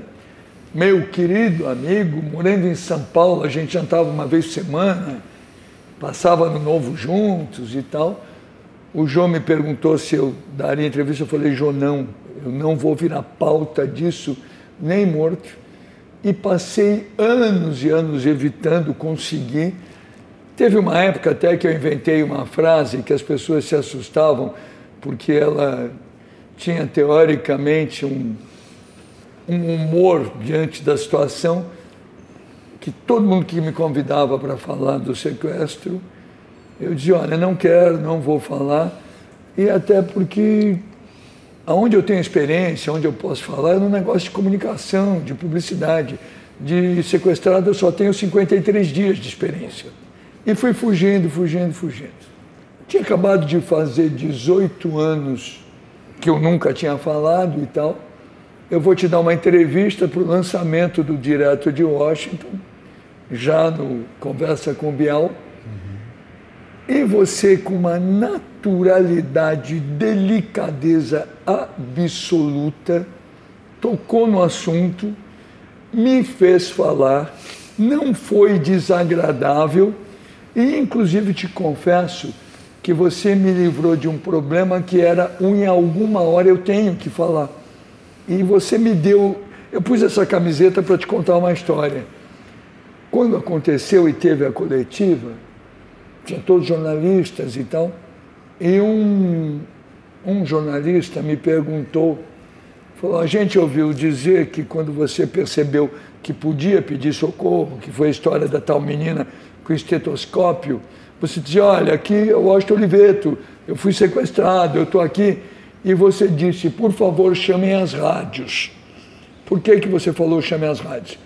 Meu querido amigo, morando em São Paulo, a gente jantava uma vez por semana, passava no Novo juntos e tal. O Jô me perguntou se eu daria entrevista. Eu falei, Jô, não, eu não vou virar pauta disso, nem morto. E passei anos e anos evitando conseguir. Teve uma época até que eu inventei uma frase que as pessoas se assustavam, porque ela tinha teoricamente um, um humor diante da situação que todo mundo que me convidava para falar do sequestro, eu dizia, olha, não quero, não vou falar, e até porque aonde eu tenho experiência, onde eu posso falar, é no negócio de comunicação, de publicidade. De sequestrado eu só tenho 53 dias de experiência. E fui fugindo, fugindo, fugindo. Tinha acabado de fazer 18 anos que eu nunca tinha falado e tal. Eu vou te dar uma entrevista para o lançamento do Direto de Washington, já no Conversa com o Bial. Uhum. E você, com uma naturalidade, delicadeza absoluta, tocou no assunto, me fez falar, não foi desagradável e, inclusive, te confesso, que você me livrou de um problema que era um em alguma hora eu tenho que falar. E você me deu. Eu pus essa camiseta para te contar uma história. Quando aconteceu e teve a coletiva, tinha todos jornalistas e tal, e um, um jornalista me perguntou, falou, a gente ouviu dizer que quando você percebeu que podia pedir socorro, que foi a história da tal menina com estetoscópio, você dizia, olha, aqui é o Washington Oliveto, eu fui sequestrado, eu estou aqui. E você disse, por favor, chamem as rádios. Por que, que você falou chamem as rádios?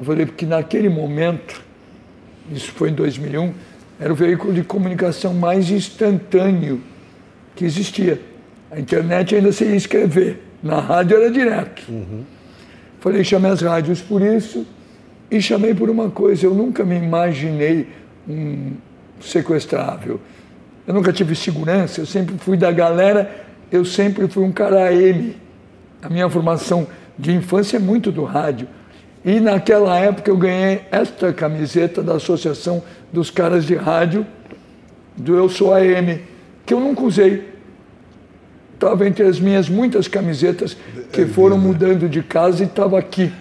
Eu falei, porque naquele momento, isso foi em 2001, era o veículo de comunicação mais instantâneo que existia. A internet ainda se ia escrever, na rádio era direto. Uhum. Falei, chamei as rádios por isso e chamei por uma coisa, eu nunca me imaginei um, sequestrável. Eu nunca tive segurança, eu sempre fui da galera, eu sempre fui um cara M. A minha formação de infância é muito do rádio. E naquela época eu ganhei esta camiseta da Associação dos Caras de Rádio, do Eu Sou AM, que eu nunca usei. Estava entre as minhas muitas camisetas que foram mudando de casa e estava aqui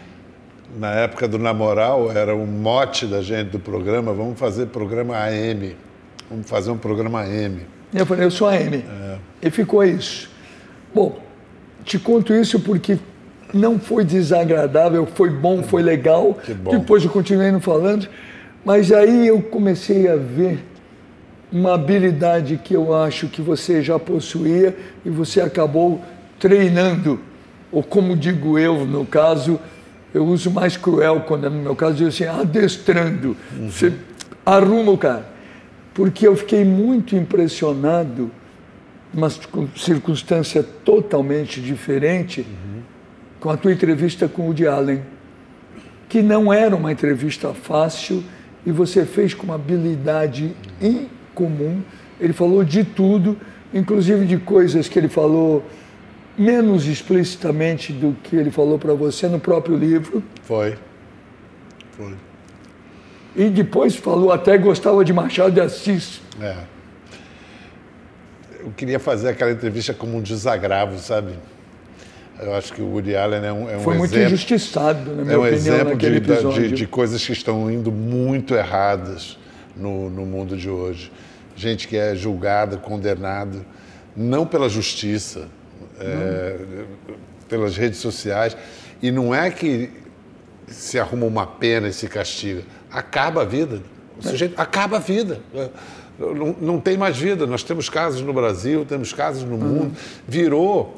na época do Namoral, era um mote da gente do programa, vamos fazer programa AM. Vamos fazer um programa AM. Eu falei, eu sou AM. É. E ficou isso. Bom, te conto isso porque não foi desagradável, foi bom, foi legal. Bom. Depois eu continuei não falando. Mas aí eu comecei a ver uma habilidade que eu acho que você já possuía e você acabou treinando, ou como digo eu, no caso, eu uso mais cruel quando, no meu caso, eu assim, adestrando. Uhum. Você arruma o cara. Porque eu fiquei muito impressionado, uma circunstância totalmente diferente, uhum. com a tua entrevista com o Woody Allen, que não era uma entrevista fácil e você fez com uma habilidade incomum. Ele falou de tudo, inclusive de coisas que ele falou menos explicitamente do que ele falou para você no próprio livro. Foi. Foi. E depois falou até gostava de Machado de Assis. É. Eu queria fazer aquela entrevista como um desagravo, sabe? Eu acho que o Woody Allen é um, é um Foi muito exemplo, injustiçado, na minha é um opinião, exemplo naquele de, episódio. De, de coisas que estão indo muito erradas no, no mundo de hoje. Gente que é julgada, condenada, não pela justiça, é, pelas redes sociais. E não é que se arruma uma pena e se castiga. Acaba a vida. O sujeito acaba a vida. Não, não tem mais vida. Nós temos casos no Brasil, temos casos no mundo. Virou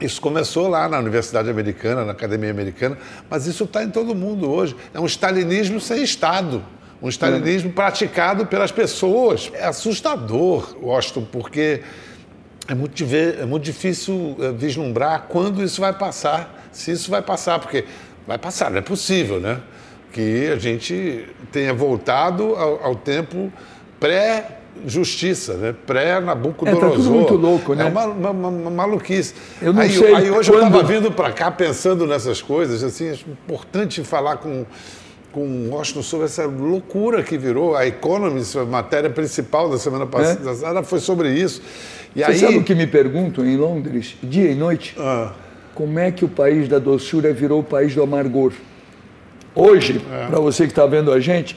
Isso começou lá na Universidade Americana, na Academia Americana, mas isso está em todo mundo hoje. É um stalinismo sem Estado. Um stalinismo é. praticado pelas pessoas. É assustador, Washington, porque é muito, é muito difícil eh, vislumbrar quando isso vai passar, se isso vai passar, porque vai passar, não é possível, né? Que a gente tenha voltado ao, ao tempo pré justiça, né? Pré-Nabucodonosor. É, tá tudo muito louco, né? É uma, uma, uma maluquice. Eu não aí, sei aí hoje quando... eu estava vindo para cá pensando nessas coisas, assim, é importante falar com com o Washington sobre essa loucura que virou a Economist, a matéria principal da semana passada, é? foi sobre isso. E Você aí... sabe o que me perguntam em Londres, dia e noite? Ah. Como é que o país da doçura virou o país do amargor? Hoje, é. para você que está vendo a gente,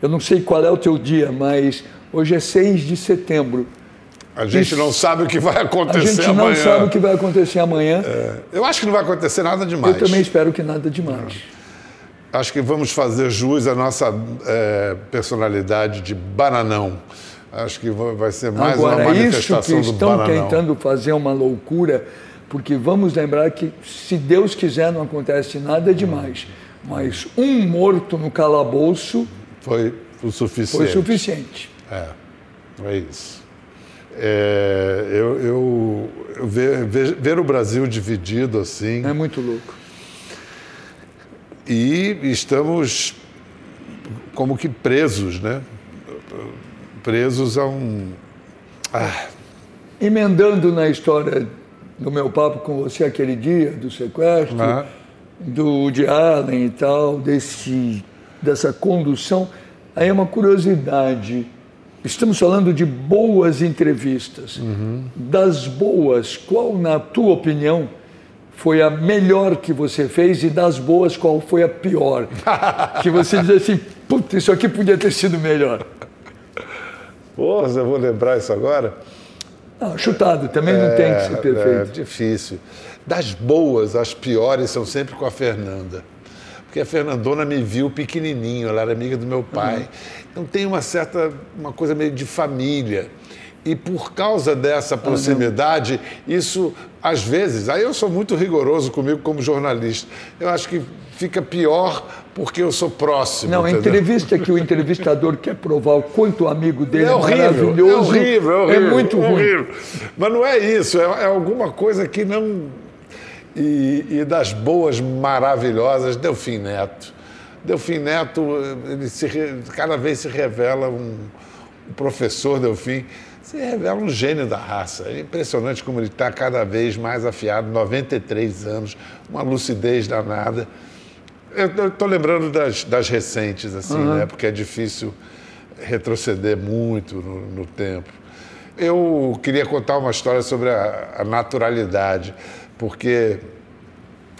eu não sei qual é o teu dia, mas Hoje é 6 de setembro. A gente não sabe o que vai acontecer amanhã. A gente não sabe o que vai acontecer amanhã. É, eu acho que não vai acontecer nada demais. Eu também espero que nada demais. É. Acho que vamos fazer jus à nossa é, personalidade de bananão. Acho que vai ser mais Agora, uma manifestação isso que estão tentando fazer uma loucura, porque vamos lembrar que, se Deus quiser, não acontece nada demais. Mas um morto no calabouço... Foi o suficiente. Foi suficiente. É, é isso. É, eu, eu, eu ver, ver, ver, o Brasil dividido assim. É muito louco. E estamos como que presos, né? Presos a um. Ah. Emendando na história do meu papo com você aquele dia, do sequestro, ah. Do Woody Allen e tal, desse, dessa condução, aí é uma curiosidade Estamos falando de boas entrevistas. Uhum. Das boas, qual, na tua opinião, foi a melhor que você fez e das boas, qual foi a pior? que você diz assim, puta, isso aqui podia ter sido melhor. Porra, eu vou lembrar isso agora? Não, chutado, também não tem que ser é, perfeito. É difícil. Das boas, as piores são sempre com a Fernanda porque a Fernandona me viu pequenininho, ela era amiga do meu pai. Uhum. Então tem uma certa, uma coisa meio de família. E por causa dessa proximidade, isso às vezes, aí eu sou muito rigoroso comigo como jornalista. Eu acho que fica pior porque eu sou próximo. Não, a entrevista que o entrevistador quer provar o quanto o amigo dele é, é horrível, maravilhoso. É horrível, é, horrível, é muito ruim. Horrível. Mas não é isso, é, é alguma coisa que não e, e das boas maravilhosas, Delfim Neto. Delfim Neto, ele se, cada vez se revela um, um professor Delfim, se revela um gênio da raça. É impressionante como ele está cada vez mais afiado, 93 anos, uma lucidez danada. Eu estou lembrando das, das, recentes, assim, uhum. né? Porque é difícil retroceder muito no, no, tempo. Eu queria contar uma história sobre a, a naturalidade porque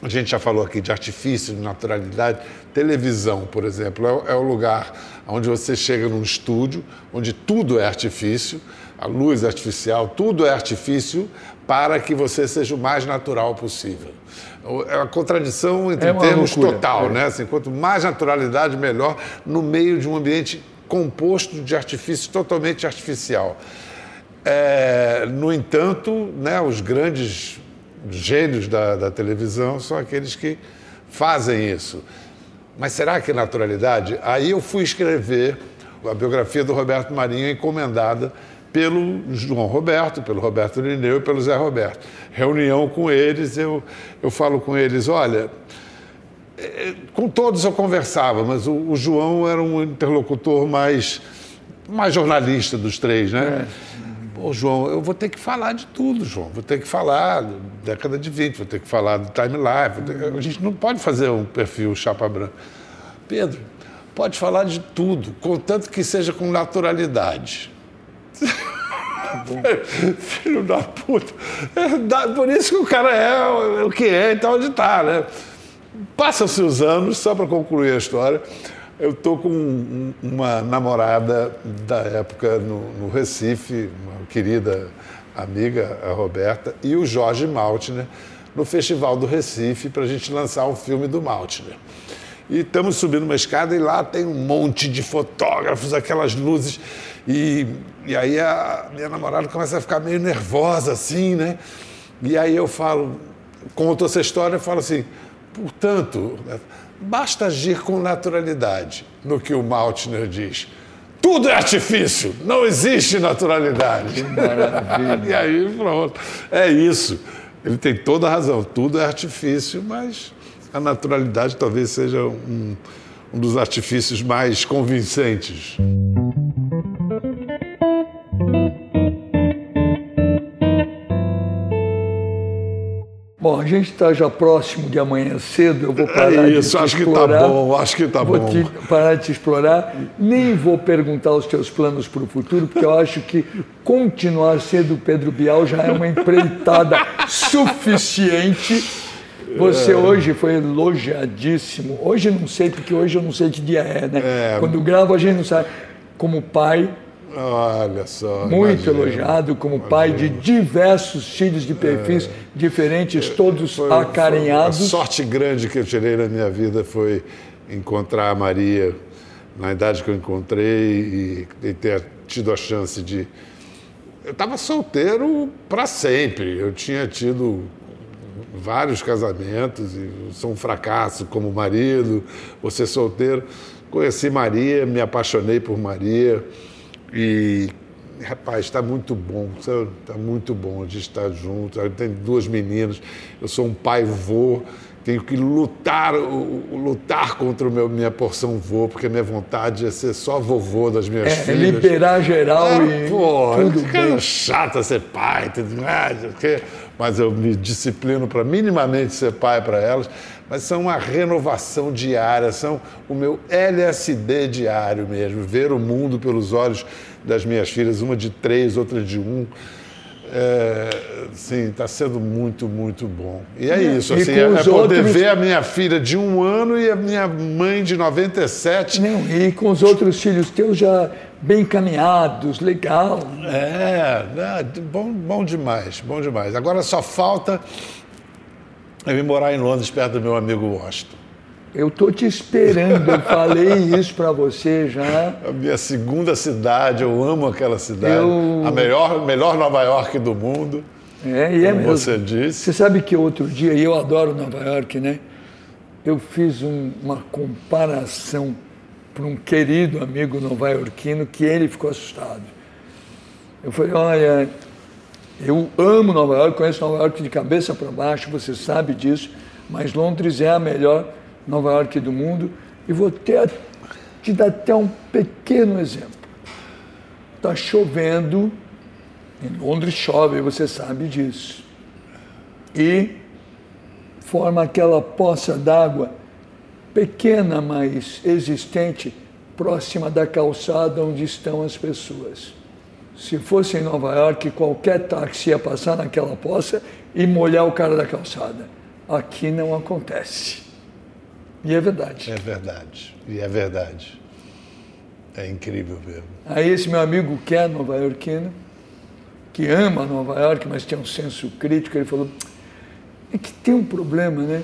a gente já falou aqui de artifício, de naturalidade. Televisão, por exemplo, é, é o lugar onde você chega num estúdio, onde tudo é artifício, a luz artificial, tudo é artifício para que você seja o mais natural possível. É uma contradição entre é termos loucura. total, é. né? Assim, quanto mais naturalidade, melhor, no meio de um ambiente composto de artifício totalmente artificial. É, no entanto, né, os grandes gênios da, da televisão são aqueles que fazem isso. Mas será que é naturalidade? Aí eu fui escrever a biografia do Roberto Marinho encomendada pelo João Roberto, pelo Roberto Lineu e pelo Zé Roberto. Reunião com eles, eu, eu falo com eles, olha, é, com todos eu conversava, mas o, o João era um interlocutor mais, mais jornalista dos três, né? É. Ô, João, eu vou ter que falar de tudo, João. Vou ter que falar da década de 20, vou ter que falar do time life. A gente não pode fazer um perfil chapa branca. Pedro, pode falar de tudo, contanto que seja com naturalidade. Filho da puta. É, por isso que o cara é o que é e tá onde está, né? Passam-se os anos, só para concluir a história. Eu estou com uma namorada da época no, no, Recife, uma querida amiga, a Roberta, e o Jorge Maltner, no Festival do Recife, para a gente lançar o filme do Maltner. E estamos subindo uma escada e lá tem um monte de fotógrafos, aquelas luzes. E, e aí a minha namorada começa a ficar meio nervosa assim, né? E aí eu falo, conto essa história e falo assim, portanto, basta agir com naturalidade no que o Maltner diz. Tudo é artifício, não existe naturalidade. e aí, pronto. É isso. Ele tem toda a razão. Tudo é artifício, mas a naturalidade talvez seja um, um dos artifícios mais convincentes. Bom, a gente está já próximo de amanhã cedo, eu vou parar é isso, de te acho explorar. que tá bom, acho que tá vou bom. Te, parar de te explorar, nem vou perguntar os teus planos para o futuro, porque eu acho que continuar sendo Pedro Bial já é uma empreitada suficiente. Você É. hoje foi elogiadíssimo. Hoje não sei, porque hoje eu não sei que dia é, né? É. Quando gravo a gente não sabe. Como pai, Olha só. muito imagina. elogiado, como pai de diversos filhos de perfis diferentes, todos É. Foi- foi- acarinhados. A sorte grande que eu tirei na minha vida foi encontrar a Maria na idade que eu encontrei e, e ter tido a chance de. Eu estava solteiro para sempre. Eu tinha tido vários casamentos e sou um fracasso como marido, você solteiro. Conheci Maria, me apaixonei por Maria e rapaz, está muito bom, está muito bom a gente estar junto. Eu tenho duas meninas, eu sou um pai vô, tenho que lutar, lutar contra a minha porção vô, porque a minha vontade é ser só vovô das minhas É, filhas. liberar geral Ah, e pô, tudo coisa bem. chata ser pai, tudo mais, mas eu me disciplino para minimamente ser pai para elas. Mas são uma renovação diária, são o meu LSD diário mesmo, ver o mundo pelos olhos das minhas filhas, uma de três, outra de um. É, sim, está sendo muito, muito bom. E é isso, E assim, é, é poder outros- ver a minha filha de um ano e a minha mãe de 97 Não, e com os outros filhos teus já bem encaminhados, legal. É, né, bom, bom demais, bom demais. Agora só falta eu ir morar em Londres perto do meu amigo Washington. Eu tô te esperando, eu falei isso para você já. A minha segunda cidade, eu amo aquela cidade. Eu- A melhor, melhor Nova York do mundo, É, e é mesmo. você disse. Você sabe que outro dia, e eu adoro Nova York, né? Eu fiz um- uma comparação para um querido amigo nova-iorquino que ele ficou assustado. Eu falei, olha, eu amo Nova York, conheço Nova York de cabeça para baixo, você sabe disso, mas Londres é a melhor Nova York do mundo e vou te dar até um pequeno exemplo. Está chovendo, em Londres chove, você sabe disso. E forma aquela poça d'água pequena, mas existente, próxima da calçada onde estão as pessoas. Se fosse em Nova York, qualquer táxi ia passar naquela poça e molhar o cara da calçada. Aqui não acontece. E é verdade. É verdade, e é verdade. É incrível mesmo. Aí esse meu amigo que é nova-iorquino, que ama Nova York, mas tem um senso crítico, ele falou, é que tem um problema, né?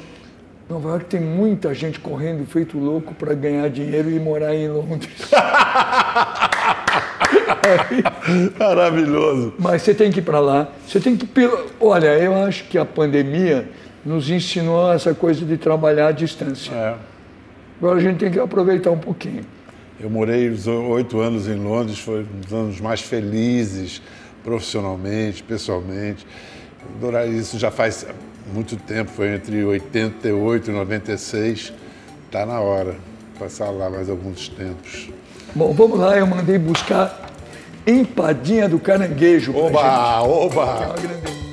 Nova York tem muita gente correndo feito louco para ganhar dinheiro e morar em Londres. Maravilhoso. Mas você tem que ir para lá. Você tem que. Olha, eu acho que a pandemia nos ensinou essa coisa de trabalhar à distância. É. Agora a gente tem que aproveitar um pouquinho. Eu morei os oito anos em Londres, foi um dos anos mais felizes, profissionalmente, pessoalmente. Isso já faz muito tempo, foi entre 88 e 96. Está na hora, passar lá mais alguns tempos. Bom, vamos lá, eu mandei buscar empadinha do caranguejo. pra gente. Oba, É oba! uma grande